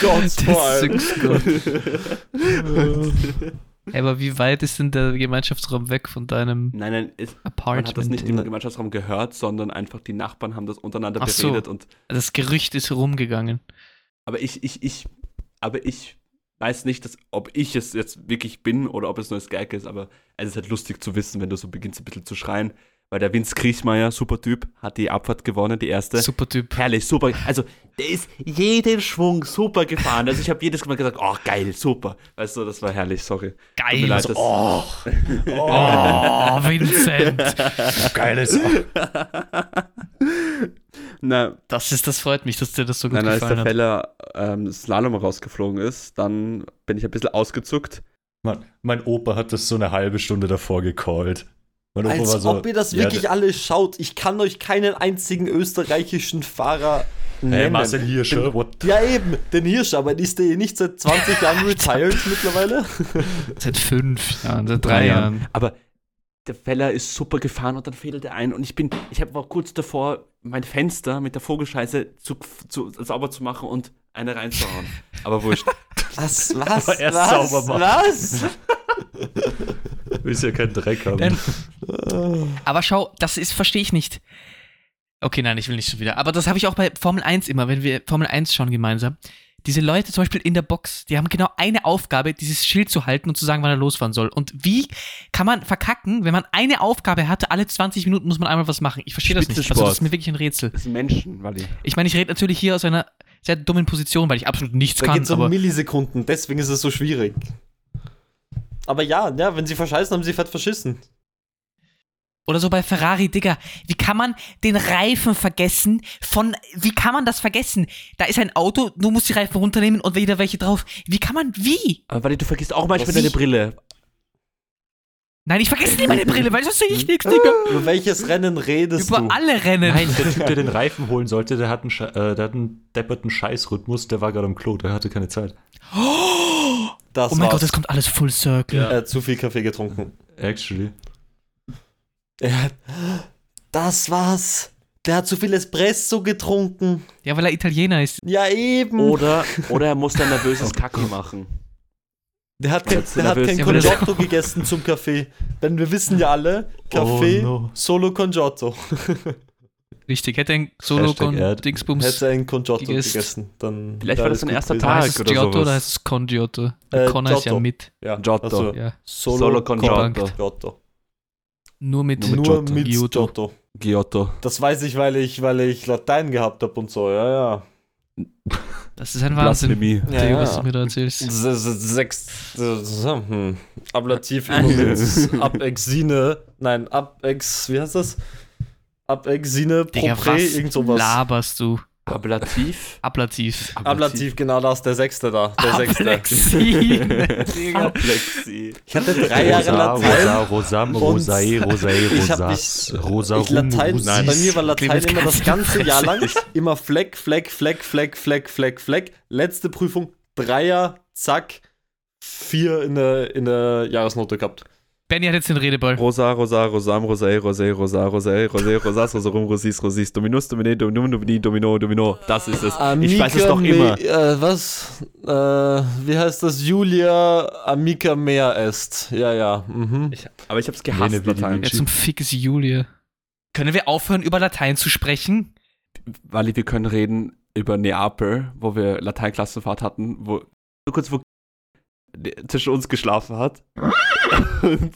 Gott, vor allem. Sexgott. Aber wie weit ist denn der Gemeinschaftsraum weg von deinem Nein, nein, man Apartment? hat das nicht im Gemeinschaftsraum gehört, sondern einfach die Nachbarn haben das untereinander Ach so. beredet und Das Gerücht ist rumgegangen. aber ich, ich, ich, aber ich weiß nicht, dass, ob ich es jetzt wirklich bin oder ob es nur ein Gag ist, aber es ist halt lustig zu wissen, wenn du so beginnst ein bisschen zu schreien, weil der Vince Kriechmeier, super Typ, hat die Abfahrt gewonnen, die erste. Super Typ. Herrlich, super. Also, der ist jeden Schwung super gefahren. Also, ich habe jedes Mal gesagt, oh, geil, super. Weißt du, das war herrlich, sorry. Geil. leid, das- Oh, Oh, Vincent. Geiles. Na, Das ist, das freut mich, dass dir das so gut Nein, als der gefallen hat. Feller ähm, Slalom rausgeflogen ist, dann bin ich ein bisschen ausgezuckt. Mann, mein Opa hat das so eine halbe Stunde davor gecallt. Mein Opa als war so. ob ihr das ja, wirklich alle schaut. Ich kann euch keinen einzigen österreichischen Fahrer nennen. Hey, Marcel Hirscher, what? Ja, eben, den Hirsch, aber ist der nicht seit 20 Jahren retired mittlerweile? Seit fünf Jahren, seit drei Jahren. Aber der Feller ist super gefahren und dann fädelt er ein und ich bin, ich hab, war kurz davor, mein Fenster mit der Vogelscheiße zu, zu, sauber zu machen und eine reinzuhauen. Aber wurscht. Was, was, Aber erst was, sauber machen. was? Willst ja keinen Dreck haben. Denn- Aber schau, das ist, verstehe ich nicht. Okay, nein, ich will nicht schon wieder. Aber das habe ich auch bei Formel 1 immer, wenn wir Formel 1 schauen gemeinsam. Diese Leute zum Beispiel in der Box, die haben genau eine Aufgabe, dieses Schild zu halten und zu sagen, wann er losfahren soll. Und wie kann man verkacken, wenn man eine Aufgabe hatte, alle 20 Minuten muss man einmal was machen? Ich verstehe das nicht. Also das ist mir wirklich ein Rätsel. Das sind Menschen, Wally. Ich meine, ich rede natürlich hier aus einer sehr dummen Position, weil ich absolut nichts Da kann. geht es um Aber Millisekunden, deswegen ist es so schwierig. Aber ja, ja, wenn sie verscheißen, haben sie fett verschissen. Oder so bei Ferrari, Digga, wie kann man den Reifen vergessen von, wie kann man das vergessen? Da ist ein Auto, du musst die Reifen runternehmen und wieder welche drauf. Wie kann man, wie? Aber Wally, du vergisst auch manchmal deine Brille. Nein, ich vergesse nie meine Brille, weil sonst sehe ich nichts, Digga. Über welches Rennen redest Über du? alle Rennen. Nein, der Typ, der den Reifen holen sollte, der hat einen, äh, der hat einen depperten Scheißrhythmus, der war gerade am Klo, der hatte keine Zeit. Das Oh mein war's. Gott, das kommt alles full circle. Er hat zu viel Kaffee getrunken. Actually. Er hat, das war's. Der hat zu viel Espresso getrunken. Ja, weil er Italiener ist. Ja, eben. Oder, oder er muss ein nervöses Kacke machen. Der hat kein, der hat kein Congiotto gegessen zum Kaffee. Denn wir wissen ja alle, Kaffee, Oh no. Solo Congiotto. Richtig, hätte ein Solo con Erd. Dingsbums. Hätte ein Congiotto gegessen. gegessen. Dann Vielleicht war das sein erster. Tag. heißt es oder Giotto sowas. oder heißt es Con Giotto? Äh, Connor ist ja mit. Ja, Giotto. also Ja. Solo, Solo con Con Giotto. Giotto. Nur mit, Nur mit Giotto. mit Giotto. Giotto. Giotto. Das weiß ich, weil ich, weil ich Latein gehabt habe und so, ja, ja. Das ist ein Wahnsinn. Blasphemie. Ja, Theo, ja. was du mir da erzählst. Sechs, hm. Ablativ Abexine, nein, Abex, wie heißt das? Abexine, Digga, Propre, was irgend sowas. laberst du? Ablativ. Ablativ. Ablativ, genau das, der Sechste da, der Sechste. Ablexi. Ich hatte drei Jahre Rosa, Latein. Rosa, Rosam, Rosé, Rosé, ich hab Rosas, Rosa, Ich Latein, Rum, bei mir war Latein immer das ganze Jahr lang immer Fleck, Fleck, Fleck, Fleck, Fleck, Fleck, Fleck. Letzte Prüfung, Dreier, zack, vier in der, in der Jahresnote gehabt. Benny hat jetzt den Redeball. Rosa, Rosa, Rosam, Rosé, Rosé, Rosa, Rosé, Rosé, Rosas, Rosarum, Rosis, Rosis, Dominus, Domine, Dominum, Domini, Domino, Domino. Das ist es. Ich weiß es doch immer. Me, äh, was? Äh, wie heißt das? Julia Amica Mea est. Ja, ja. Mhm. Ich, aber ich hab's gehasst, Latein. Ja, zum Fick ist Julia. Können wir aufhören, über Latein zu sprechen? Wally, wir können reden über Neapel, wo wir Lateinklassenfahrt hatten, wo nur kurz wo zwischen uns geschlafen hat. Und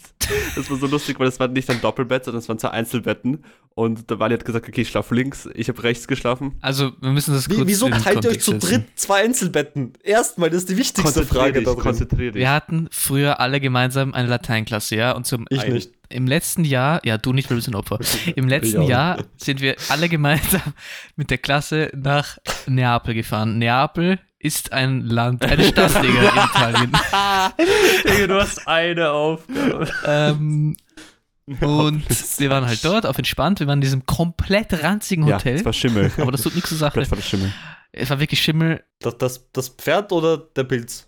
das war so lustig, weil das war nicht ein Doppelbett, sondern es waren zwei Einzelbetten. Und der Wally hat gesagt, okay, ich schlafe links, ich habe rechts geschlafen. Also, wir müssen das kurz Wie, wieso in teilt ihr euch zu dritt zwei Einzelbetten? Erstmal, das ist die wichtigste Frage drin. konzentrier dich. Wir hatten früher alle gemeinsam eine Lateinklasse, ja? Und zum Ich ein- nicht. Im letzten Jahr, ja, du nicht, weil du bist ein Opfer. Im letzten. Jahr sind wir alle gemeinsam mit der Klasse nach Neapel gefahren. Neapel ist ein Land, eine Stadt, Digga, in Italien. Digga, du hast eine Aufgabe. ähm, und wir waren halt dort auf entspannt. Wir waren in diesem komplett ranzigen Ja, Hotel. es war Schimmel. aber das tut nichts zur Sache. Komplett war das Schimmel. Es war wirklich Schimmel. Das, das, das Pferd oder der Pilz?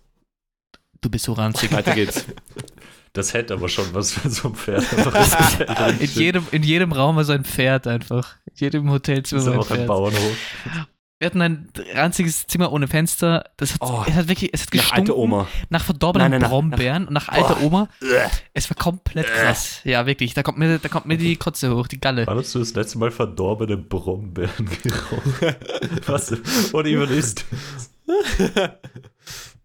Du bist so ranzig. Weiter geht's. Das hätte aber schon was für so ein Pferd. Das In jedem, in jedem Raum war so ein Pferd einfach. In jedem Hotelzimmer ist war ein auch ein Pferd. Bauernhof. Wir hatten ein ranziges Zimmer ohne Fenster. Das hat, Oh. es hat wirklich, es hat Nach gestunken alte Oma. nach verdorbenen Nein, nein, nach- Brombeeren und nach alter Boah. Oma. Es war komplett krass. Ja, wirklich. Da kommt mir, da kommt mir die Kotze hoch, die Galle. Wann hast du das letzte Mal verdorbene Brombeeren gerochen? Was? Oder überisst?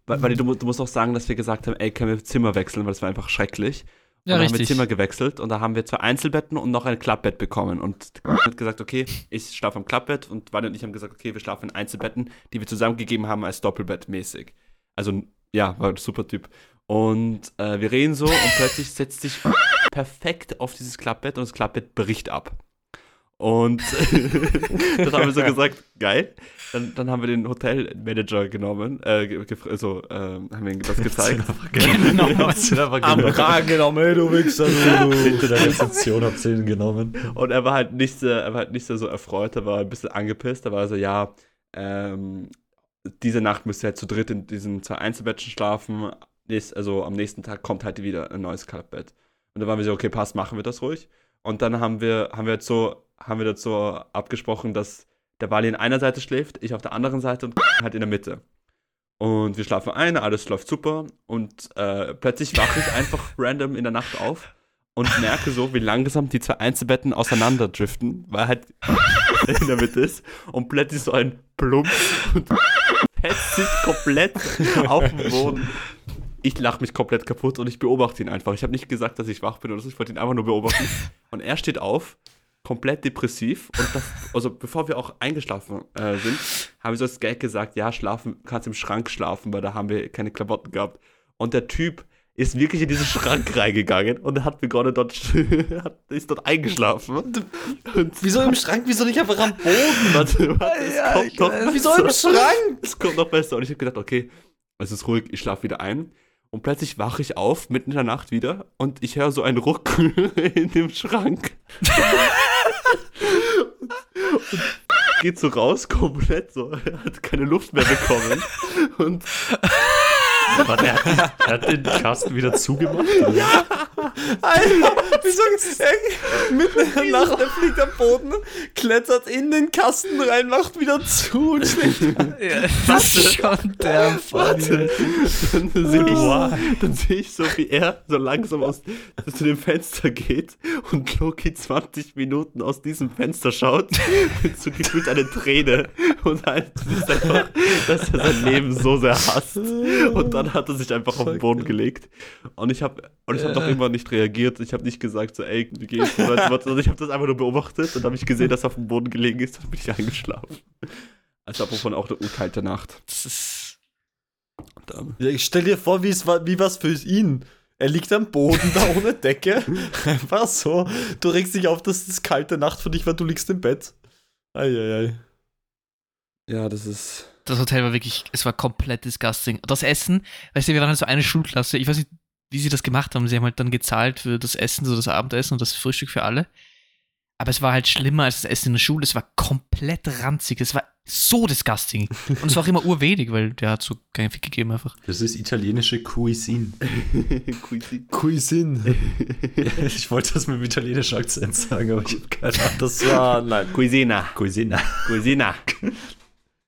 Weil, weil du, du musst auch sagen, dass wir gesagt haben, ey, können wir Zimmer wechseln, weil es war einfach schrecklich. Ja, und dann haben wir. Zimmer gewechselt und da haben wir zwei Einzelbetten und noch ein Klappbett bekommen. Und hat gesagt, okay, ich schlafe am Klappbett und Wally und ich haben gesagt, okay, wir schlafen in Einzelbetten, die wir zusammengegeben haben als Doppelbett mäßig. Also, ja, war ein super Typ. Und äh, wir reden so und plötzlich setzt sich perfekt auf dieses Klappbett und das Klappbett bricht ab. Und dann haben wir so gesagt, geil. Dann, dann haben wir den Hotelmanager genommen, äh, ge- gef- so, ähm, haben wir ihm das gezeigt. Genau. Am Kragen genommen, ey, du Wichser, du. Hinter der Rezeption habt ihr ihn genommen. Und er war halt nicht, so- er war halt nicht so, so erfreut, er war ein bisschen angepisst. Er war so, ja, ähm, diese Nacht müsst ihr halt zu dritt in diesen zwei Einzelbetten schlafen. Nächst, also am nächsten Tag kommt halt wieder ein neues Klappbett. Und dann waren wir so, okay, passt, machen wir das ruhig. Und dann haben wir, haben wir jetzt so, haben wir dazu abgesprochen, dass der Wally in einer Seite schläft, ich auf der anderen Seite und halt in der Mitte. Und wir schlafen ein, alles läuft super. Und äh, plötzlich wache ich einfach random in der Nacht auf und merke so, wie langsam die zwei Einzelbetten auseinanderdriften, weil halt in der Mitte ist. Und plötzlich so ein Plump und fetzt sich komplett auf den Boden. Ich lache mich komplett kaputt und ich beobachte ihn einfach. Ich habe nicht gesagt, dass ich wach bin oder so, ich wollte ihn einfach nur beobachten. Und er steht auf, komplett depressiv. Und das, also bevor wir auch eingeschlafen äh, sind, haben wir so als Gag gesagt, ja, schlafen, kannst im Schrank schlafen, weil da haben wir keine Klamotten gehabt. Und der Typ ist wirklich in diesen Schrank reingegangen und hat begonnen dort, hat, ist dort eingeschlafen. Und Wieso im Schrank? Wieso nicht einfach am Boden? Warte, warte, es Ja, kommt noch weiß. Wieso im besser. Schrank? Es kommt noch besser. Und ich habe gedacht, okay, es ist ruhig, ich schlafe wieder ein. Und plötzlich wache ich auf, mitten in der Nacht wieder, und ich höre so einen Ruck in dem Schrank. Und, geht so raus, komplett so. Er hat keine Luft mehr bekommen. Und Warte, er, hat, er hat den Kasten wieder zugemacht? Oder? Alter, Wieso? Mitten in der Nacht, er fliegt am Boden, klettert in den Kasten rein, macht wieder zu und schlägt. Ja, das ist schon der Warte. Dann sehe ich, dann seh ich so, wie er so langsam aus, zu dem Fenster geht und Loki 20 Minuten aus diesem Fenster schaut, mit so gefühlt eine Träne und halt ist einfach, dass er sein Leben so sehr hasst. Und dann hat er sich einfach auf den Boden gelegt. Und ich habe ich habe doch immer nicht reagiert. Ich habe nicht gesagt, so, ey, wie geht's? Also ich habe das einfach nur beobachtet und habe ich gesehen, dass er auf dem Boden gelegen ist und bin ich eingeschlafen. Also wovon auch eine urkalte Nacht. Das ist. Und, Ja, ich stell dir vor, wie es war, wie was für ihn. Er liegt am Boden da ohne Decke. Einfach so. Du regst dich auf, dass es kalte Nacht für dich war, du liegst im Bett. Eieiei. ja, das ist. Das Hotel war wirklich, es war komplett disgusting. Das Essen, weißt du, wir waren halt so eine Schulklasse, ich weiß nicht, wie sie das gemacht haben. Sie haben halt dann gezahlt für das Essen, so das Abendessen und das Frühstück für alle. Aber es war halt schlimmer als das Essen in der Schule. Es war komplett ranzig. Es war so disgusting. Und es war auch immer urwenig, weil der hat so keinen Fick gegeben einfach. Das ist italienische Cuisine. Cuisine. Cuisine. ich wollte das mit dem italienischen Akzent sagen, aber ich habe keine Ahnung. Das war, nein. Cuisina. Cuisine. Cuisina.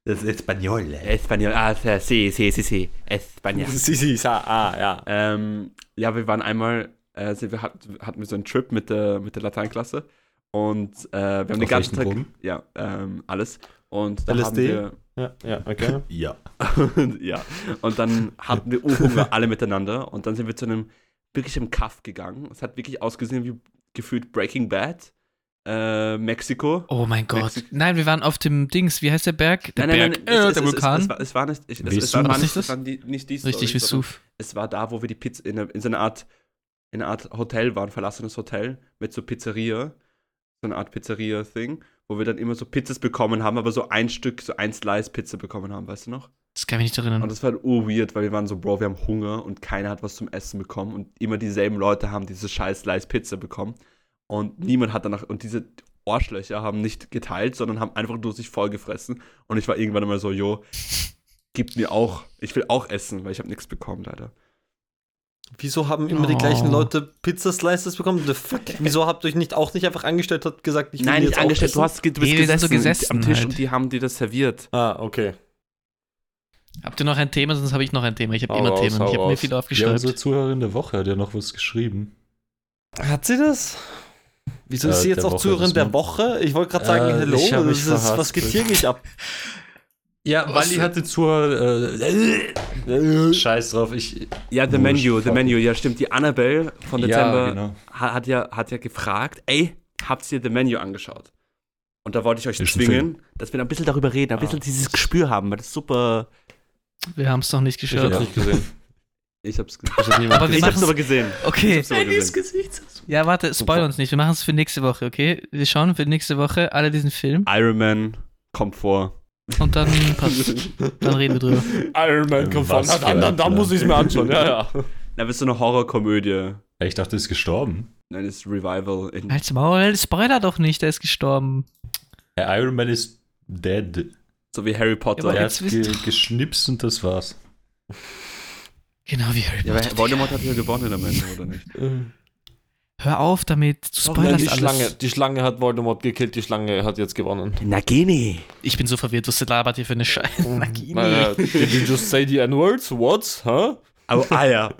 Das ist Espanol. Espanol. Ah, sí, sí, sí, sí. Espanol. Si, si, sa, ah, ja. Ähm, ja, wir waren einmal, äh, sind wir hatten, hatten wir so einen Trip mit der, mit der Lateinklasse und äh, wir haben den Auf ganzen welchen Tag, Drogen? ja, ähm, alles. Und da haben LSD? wir, Ja, ja, okay. Ja. ja, und dann hatten wir Urhunger alle miteinander und dann sind wir zu einem wirklich im Kaff gegangen. Es hat wirklich ausgesehen wie gefühlt Breaking Bad, äh, Mexiko. Oh mein Gott. Mexiko. Nein, wir waren auf dem Dings, wie heißt der Berg? Der nein, nein, Berg, nein, äh, es, der es, Vulkan. Es, es, war, es war nicht, ich, es, war, war nicht, das? war die, nicht die Richtig, Story, Vesuv. Es war da, wo wir die Pizza in, in so einer Art, in einer Art Hotel waren, verlassenes Hotel mit so Pizzeria, so eine Art Pizzeria-Thing, wo wir dann immer so Pizzas bekommen haben, aber so ein Stück, so ein Slice Pizza bekommen haben, weißt du noch? Das kann ich mich nicht erinnern. Und das war halt urweird, weil wir waren so, Bro, wir haben Hunger und keiner hat was zum Essen bekommen und immer dieselben Leute haben diese scheiß Slice Pizza bekommen und niemand hat danach, und diese Arschlöcher haben nicht geteilt, sondern haben einfach nur sich vollgefressen und ich war irgendwann immer so, jo, gib mir auch, ich will auch essen, weil ich habe nichts bekommen, leider. Wieso haben immer die Oh. gleichen Leute Pizza-Slices bekommen? The fuck? Wieso habt ihr euch nicht auch nicht einfach angestellt und gesagt, ich will Nein, die nicht jetzt auch angestellt, essen? du, hast, du bist Nee, sind so gesessen, gesessen am Tisch halt. und die haben dir das serviert. Ah, okay. Habt ihr noch ein Thema? Sonst habe ich noch ein Thema. Ich habe immer raus, Themen. Ich habe mir viel Ja, aufgeschrieben. unsere Zuhörerin der Woche hat ja noch was geschrieben. Hat sie das? Wieso ist Äh, sie jetzt auch Zuhörerin der Woche? Ich wollte gerade sagen, Äh, hello, ich ist, was geht hier nicht ab? Ja, Was? Wally hatte Zuhörer. Äh, Scheiß drauf, ich. Ja, The Wurscht, Menu, The. Menu, ja stimmt. Die Annabelle von Dezember Ja, genau. ha- hat, ja, hat ja gefragt, ey, habt ihr The Menu angeschaut? Und da wollte ich euch Ist zwingen, dass wir ein bisschen darüber reden, ein bisschen dieses Gespür haben, weil das ist super. Wir haben es noch nicht Ich geschaut. hab's nicht gesehen. Ich hab's, Ich hab niemand Aber wir ich hab's aber gesehen. Okay. Ich hab's aber gesehen. Ja, warte, spoil uns nicht. Wir machen es für nächste Woche, okay? Wir schauen für nächste Woche alle diesen Film Iron Man kommt vor. und dann passt. Dann reden wir drüber. Iron Man kommt. Was für Dann, dann, dann muss ich es mir anschauen. Ja, ja. Na, bist du eine Horrorkomödie? Ich dachte, er ist gestorben. Nein, das ist Revival. In, Halt's Maul, Spoiler doch nicht, der ist gestorben. Der Iron Man ist dead. so wie Harry Potter. Ja, Er hat ge geschnipst und das war's. Genau wie Harry Ja, Potter. aber Voldemort hat ja gewonnen am Ende, oder nicht? Hör auf damit, du Nein, spoilerst die, alles. Schlange, die Schlange hat Voldemort gekillt, die Schlange hat jetzt gewonnen. Nagini. Ich bin so verwirrt, was labert hier für eine Scheiße. Nagini. Naja, did you just say the N-words? What? Huh? Aber Eier.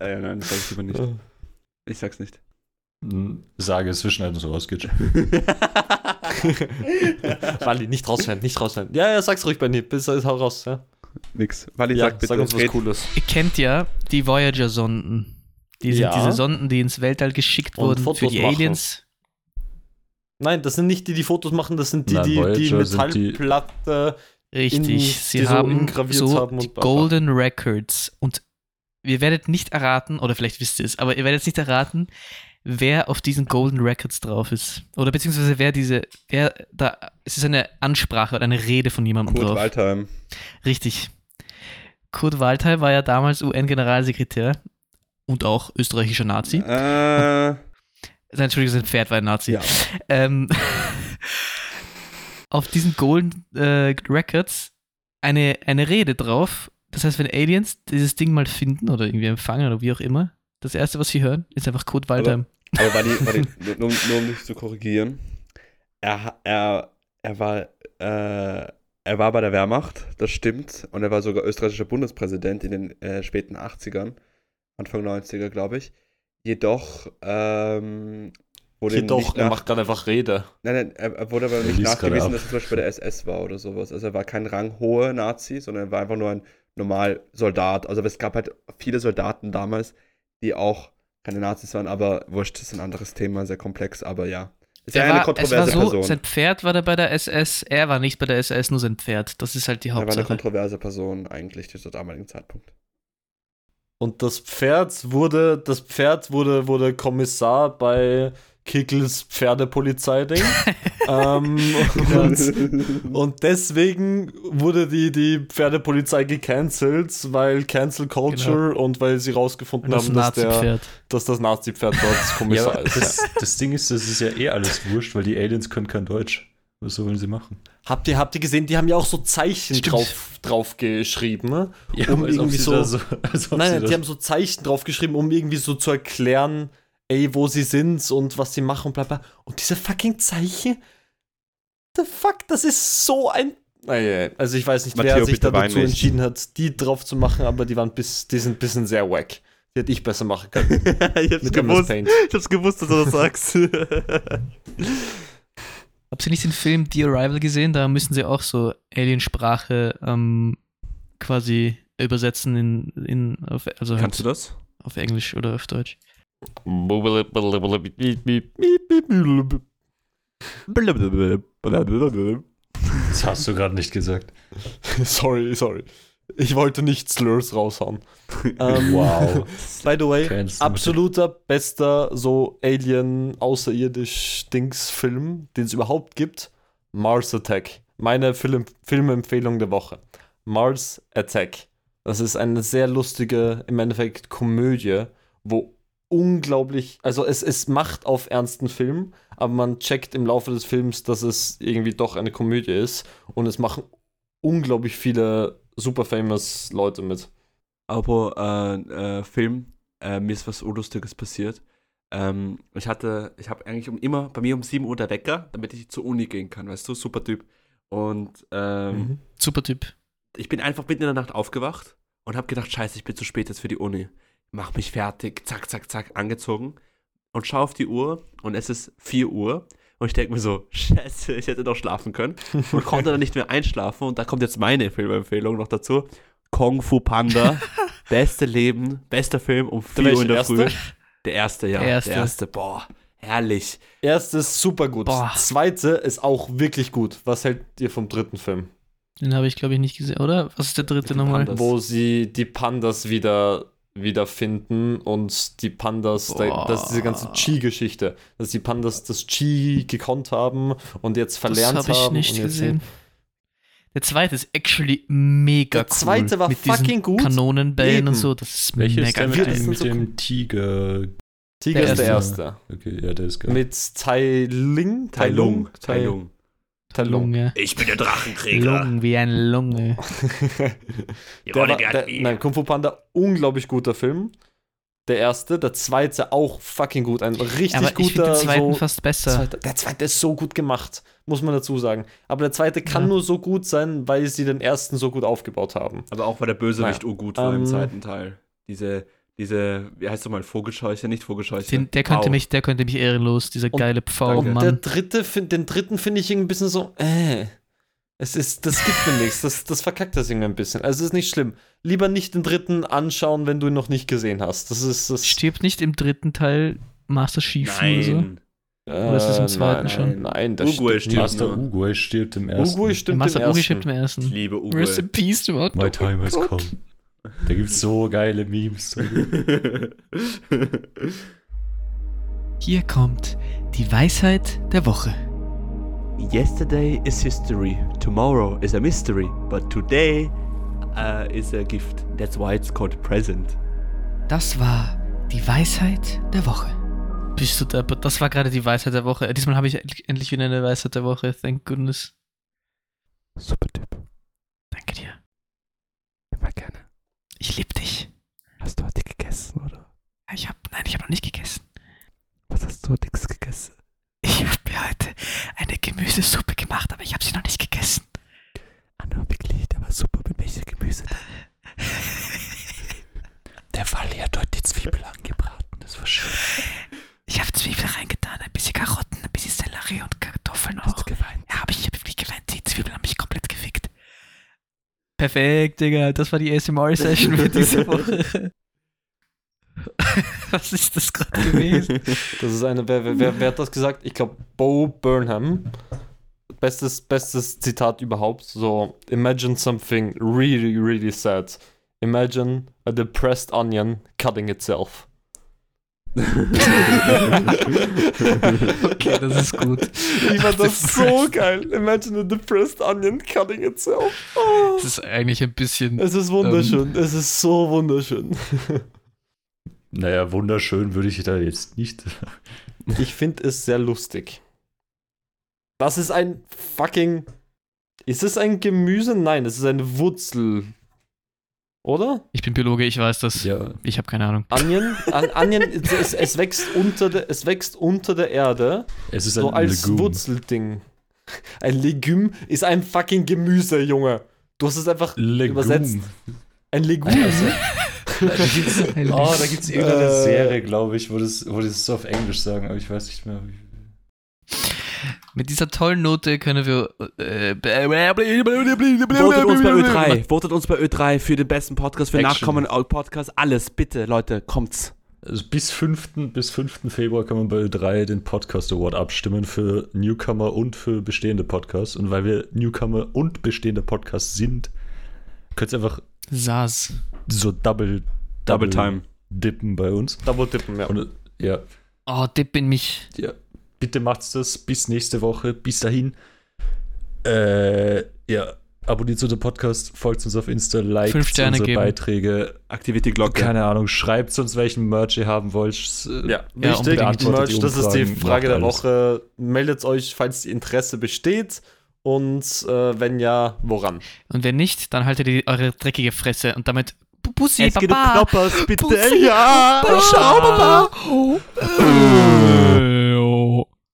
äh, nein, das sag ich lieber nicht. Ich sag's nicht. Hm, Sage es zwischen so rausgeht. Wally, nicht rausschneiden, nicht rausschneiden. Ja, ja, sag's ruhig, Benny. Bis hau raus. Ja, Nix. Wally, ja sag bitte. sag uns was. Cooles. Ihr kennt ja die Voyager-Sonden. Die sind Ja. diese Sonden, die ins Weltall geschickt Und wurden für Fotos die machen. Aliens. Nein, das sind nicht die, die Fotos machen, das sind die, Nein, die die Metallplatte. Richtig, in- sie die so haben ingraviert so haben und die. Golden Records. Und ihr werdet nicht erraten, oder vielleicht wisst ihr es, aber ihr werdet nicht erraten, wer auf diesen Golden Records drauf ist. Oder beziehungsweise wer diese, wer da, es ist eine Ansprache oder eine Rede von jemandem Kurt drauf. Waldheim. Richtig. Kurt Waldheim war ja damals UN-Generalsekretär und auch österreichischer Nazi. Äh, Nein, Entschuldigung, sein Pferd war ein Nazi. Ja. Ähm, auf diesen Golden äh, Records eine, eine Rede drauf. Das heißt, wenn Aliens dieses Ding mal finden oder irgendwie empfangen oder wie auch immer, Das erste, was wir hören, ist einfach Code Waldheim. Aber war die, war die, nur, nur um dich zu korrigieren, er, er, er war äh, er war bei der Wehrmacht, das stimmt, und er war sogar österreichischer Bundespräsident in den äh, späten 80ern, Anfang 90er, glaube ich. Jedoch ähm, wurde Jedoch, nicht er macht gerade einfach Rede. Nein, nein, er, er wurde aber Er nicht nachgewiesen, dass er zum Beispiel bei der SS war oder sowas. Also er war kein ranghoher Nazi, sondern er war einfach nur ein normal Soldat. Also es gab halt viele Soldaten damals, die auch keine Nazis waren, aber wurscht, das ist ein anderes Thema, sehr komplex, aber ja. Ist ja eine war, es war kontroverse so, Person. sein Pferd war da bei der SS, er war nicht bei der SS, nur sein Pferd. Das ist halt die Er war eine Hauptsache. kontroverse Person eigentlich zu damaligen Zeitpunkt. Und das Pferd wurde, das Pferd wurde, wurde Kommissar bei Kickels Pferdepolizei-Ding. ähm, und, und deswegen wurde die, die Pferdepolizei gecancelt, weil Cancel Culture und weil sie rausgefunden Das haben, dass, der, dass das Nazi-Pferd dort Ja, Kommissar aber ist. das, das Ding ist, das ist ja eh alles wurscht, weil die Aliens können kein Deutsch. Was sollen sie machen? Habt ihr, habt ihr gesehen, die haben ja auch so Zeichen Stimmt. drauf, drauf geschrieben, ne? Ja, Um irgendwie so- so Nein, die haben so Zeichen drauf geschrieben, um irgendwie so zu erklären, ey, wo sie sind und was sie machen und bla bla. Und diese fucking Zeichen, the fuck, das ist so ein. Naja, also ich weiß nicht, wer Matteo, sich bitte da dazu nicht. entschieden hat, die drauf zu machen, aber die waren bis, die sind ein bisschen sehr wack. Die hätte ich besser machen können. ich hab's Mit Paint. ich hab's gewusst, dass du das sagst. Habt ihr nicht den Film The Arrival gesehen? Da müssen sie auch so Aliensprache ähm, quasi übersetzen in, in auf, also Kannst du halt das? auf Englisch oder auf Deutsch. Das hast du gerade nicht gesagt. sorry, sorry. Ich wollte nicht Slurs raushauen. Ähm, Wow. By the way, absoluter bester so Alien außerirdisch Dings Film, den es überhaupt gibt. Mars Attack. Meine Film Filmempfehlung der Woche. Mars Attack. Das ist eine sehr lustige, im Endeffekt Komödie, wo unglaublich, also es, es macht auf ernsten Film, aber man checkt im Laufe des Films, dass es irgendwie doch eine Komödie ist und es machen unglaublich viele super famous Leute mit. Apropos äh, äh, Film, äh, mir ist was Urlustiges passiert. Ähm, ich hatte, ich habe eigentlich um immer, bei mir um 7 Uhr der Wecker, damit ich zur Uni gehen kann, weißt du, super Typ. Und ähm, Mhm. Super Typ. ich bin einfach mitten in der Nacht aufgewacht und habe gedacht, scheiße, ich bin zu spät jetzt für die Uni. Mach mich fertig, zack, zack, zack, angezogen und schaue auf die Uhr und es ist 4 Uhr und ich denke mir so, scheiße, ich hätte noch schlafen können und konnte dann nicht mehr einschlafen und da kommt jetzt meine Filmempfehlung noch dazu. Kung Fu Panda, beste Leben, bester Film um 4 Uhr in der welche, Früh. erste? Der erste, ja. Der erste. Der erste, boah, herrlich. Erste ist super gut. Boah. Zweite ist auch wirklich gut. Was hält ihr vom dritten Film? Den habe ich, glaube ich, nicht gesehen, oder? Was ist der dritte nochmal? Wo sie die Pandas wieder wiederfinden und die Pandas, da, Boah. das ist diese ganze Chi-Geschichte, dass die Pandas das Chi gekonnt haben und jetzt verlernt das habe ich haben. nicht und jetzt gesehen. Der zweite ist actually mega Der zweite cool. war mit diesen fucking gut. Kanonenbällen Eben. und so. Das ist Welches mega der wird mit, dem, so Tiger? Tiger Der ist der erste. Okay, ja, der ist geil. Mit Tai Ling? Tai Lung. Tai Tai Lung. Lunge. Ich bin der Drachenkrieger. Lungen wie ein Lunge. Der war, der, nein, Kung Fu Panda, unglaublich guter Film. Der erste, der zweite auch fucking gut. Ein richtig Aber ich guter. den zweiten so, fast besser. zweiter, der zweite ist so gut gemacht, muss man dazu sagen. Aber der zweite kann Ja. nur so gut sein, weil sie den ersten so gut aufgebaut haben. Aber auch weil der Bösewicht Naja. urgut war im Ähm, zweiten Teil. Diese, diese, wie heißt du mal, Vogelscheuche, nicht Vogelscheuche. Den, der, könnte mich, der könnte mich ehrenlos, dieser Und- geile Pfau, Mann. der dritte, den dritten finde ich irgendwie ein bisschen so, äh. Es ist, das gibt mir nichts. Das, das verkackt das irgendwie ein bisschen. Also es ist nicht schlimm. Lieber nicht den dritten anschauen, wenn du ihn noch nicht gesehen hast. Das ist das. Stirbt nicht im dritten Teil Master Chief oder so? Nein. Oder ist das im zweiten nein, schon? Nein, das stimmt stirbt. Master nur. Uguay stirbt im ersten. Uruguay Der stimmt Master im ersten. stirbt im Ich ersten. liebe Rest Uwe. in Peace. My time has come. Da gibt es so geile Memes. Hier kommt die Weisheit der Woche. Yesterday is history, tomorrow is a mystery, but today uh, is a gift. That's why it's called present. Das war die Weisheit der Woche. Bist du deppert? Das war gerade die Weisheit der Woche. Diesmal habe ich endlich- wieder eine Weisheit der Woche. Thank goodness. Super Typ. Danke dir. Immer gerne. Ich liebe dich. Hast du heute gegessen, oder? Ich habe nicht gegessen. Was hast du nix gegessen? Ich habe mir heute eine Gemüsesuppe gemacht, aber ich habe sie noch nicht gegessen. Anna, wirklich, der war super mit welcher Gemüse. Der Wally hat heute die Zwiebel angebraten, das war schön. Ich habe Zwiebeln reingetan, ein bisschen Karotten, ein bisschen Sellerie und Kartoffeln Hast auch. du geweint? Ja, aber ich habe wirklich geweint. Die Zwiebeln haben mich komplett. Perfekt, Digga. Das war die ASMR-Session für diese Woche. Was ist das gerade gewesen? Das ist eine, wer, wer, wer, hat das gesagt? Ich glaube, Bo Burnham. Bestes, bestes Zitat überhaupt. So, imagine something really, really sad. Imagine a depressed onion cutting itself. Okay, das ist gut. Ich fand das so geil. Imagine a depressed onion cutting itself. Oh. Das ist eigentlich ein bisschen. Es ist wunderschön. es ist so wunderschön. Naja, wunderschön würde ich da jetzt nicht. Ich finde es sehr lustig. Das ist ein fucking. Ist es ein Gemüse? Nein, es ist eine Wurzel. Oder? Ich bin Biologe, ich weiß das. Ja, Ich habe keine Ahnung. Onion? An, Onion, es, es, wächst unter der, es wächst unter der Erde. es ist ein So als Legum. Wurzelding. Ein Legüm ist ein fucking Gemüse, Junge. Du hast es einfach Legum. übersetzt. Ein Legum. Da gibt's, oh, da gibt es irgendeine Äh. Serie, glaube ich, wo das, wo die das so auf Englisch sagen, aber ich weiß nicht mehr. Wie. Mit dieser tollen Note können wir. Äh, Votet uns bei Ö3. Votet uns bei Ö3 für den besten Podcast, für Action. Nachkommen, Podcast, alles. Bitte, Leute, kommt's. Also bis 5. bis 5. Februar kann man bei Ö3 den Podcast Award abstimmen für Newcomer und für bestehende Podcasts. Und weil wir Newcomer und bestehende Podcasts sind, könnt ihr einfach Saas. so double, Double Time. dippen bei uns. Double tippen, ja. Und äh, ja, Oh, Dip in mich. ja, bitte macht's das. Bis nächste Woche. Bis dahin. Äh, ja, abonniert unseren Podcast, folgt uns auf Insta, liked Fünf Sterne unsere geben. Beiträge. Aktiviert die Glocke. Keine Ahnung, schreibt uns, welchen Merch ihr haben wollt. Äh, Ja, Ja, wichtig. Merch, die das ist die Frage der. Woche. Meldet euch, falls Interesse besteht. Und äh, wenn ja, woran? Und wenn nicht, dann haltet ihr eure dreckige Fresse und damit Bu- Bussi, Es geht um Baba. Knoppers, bitte. Bussi, ja. Baba. Ciao, Baba.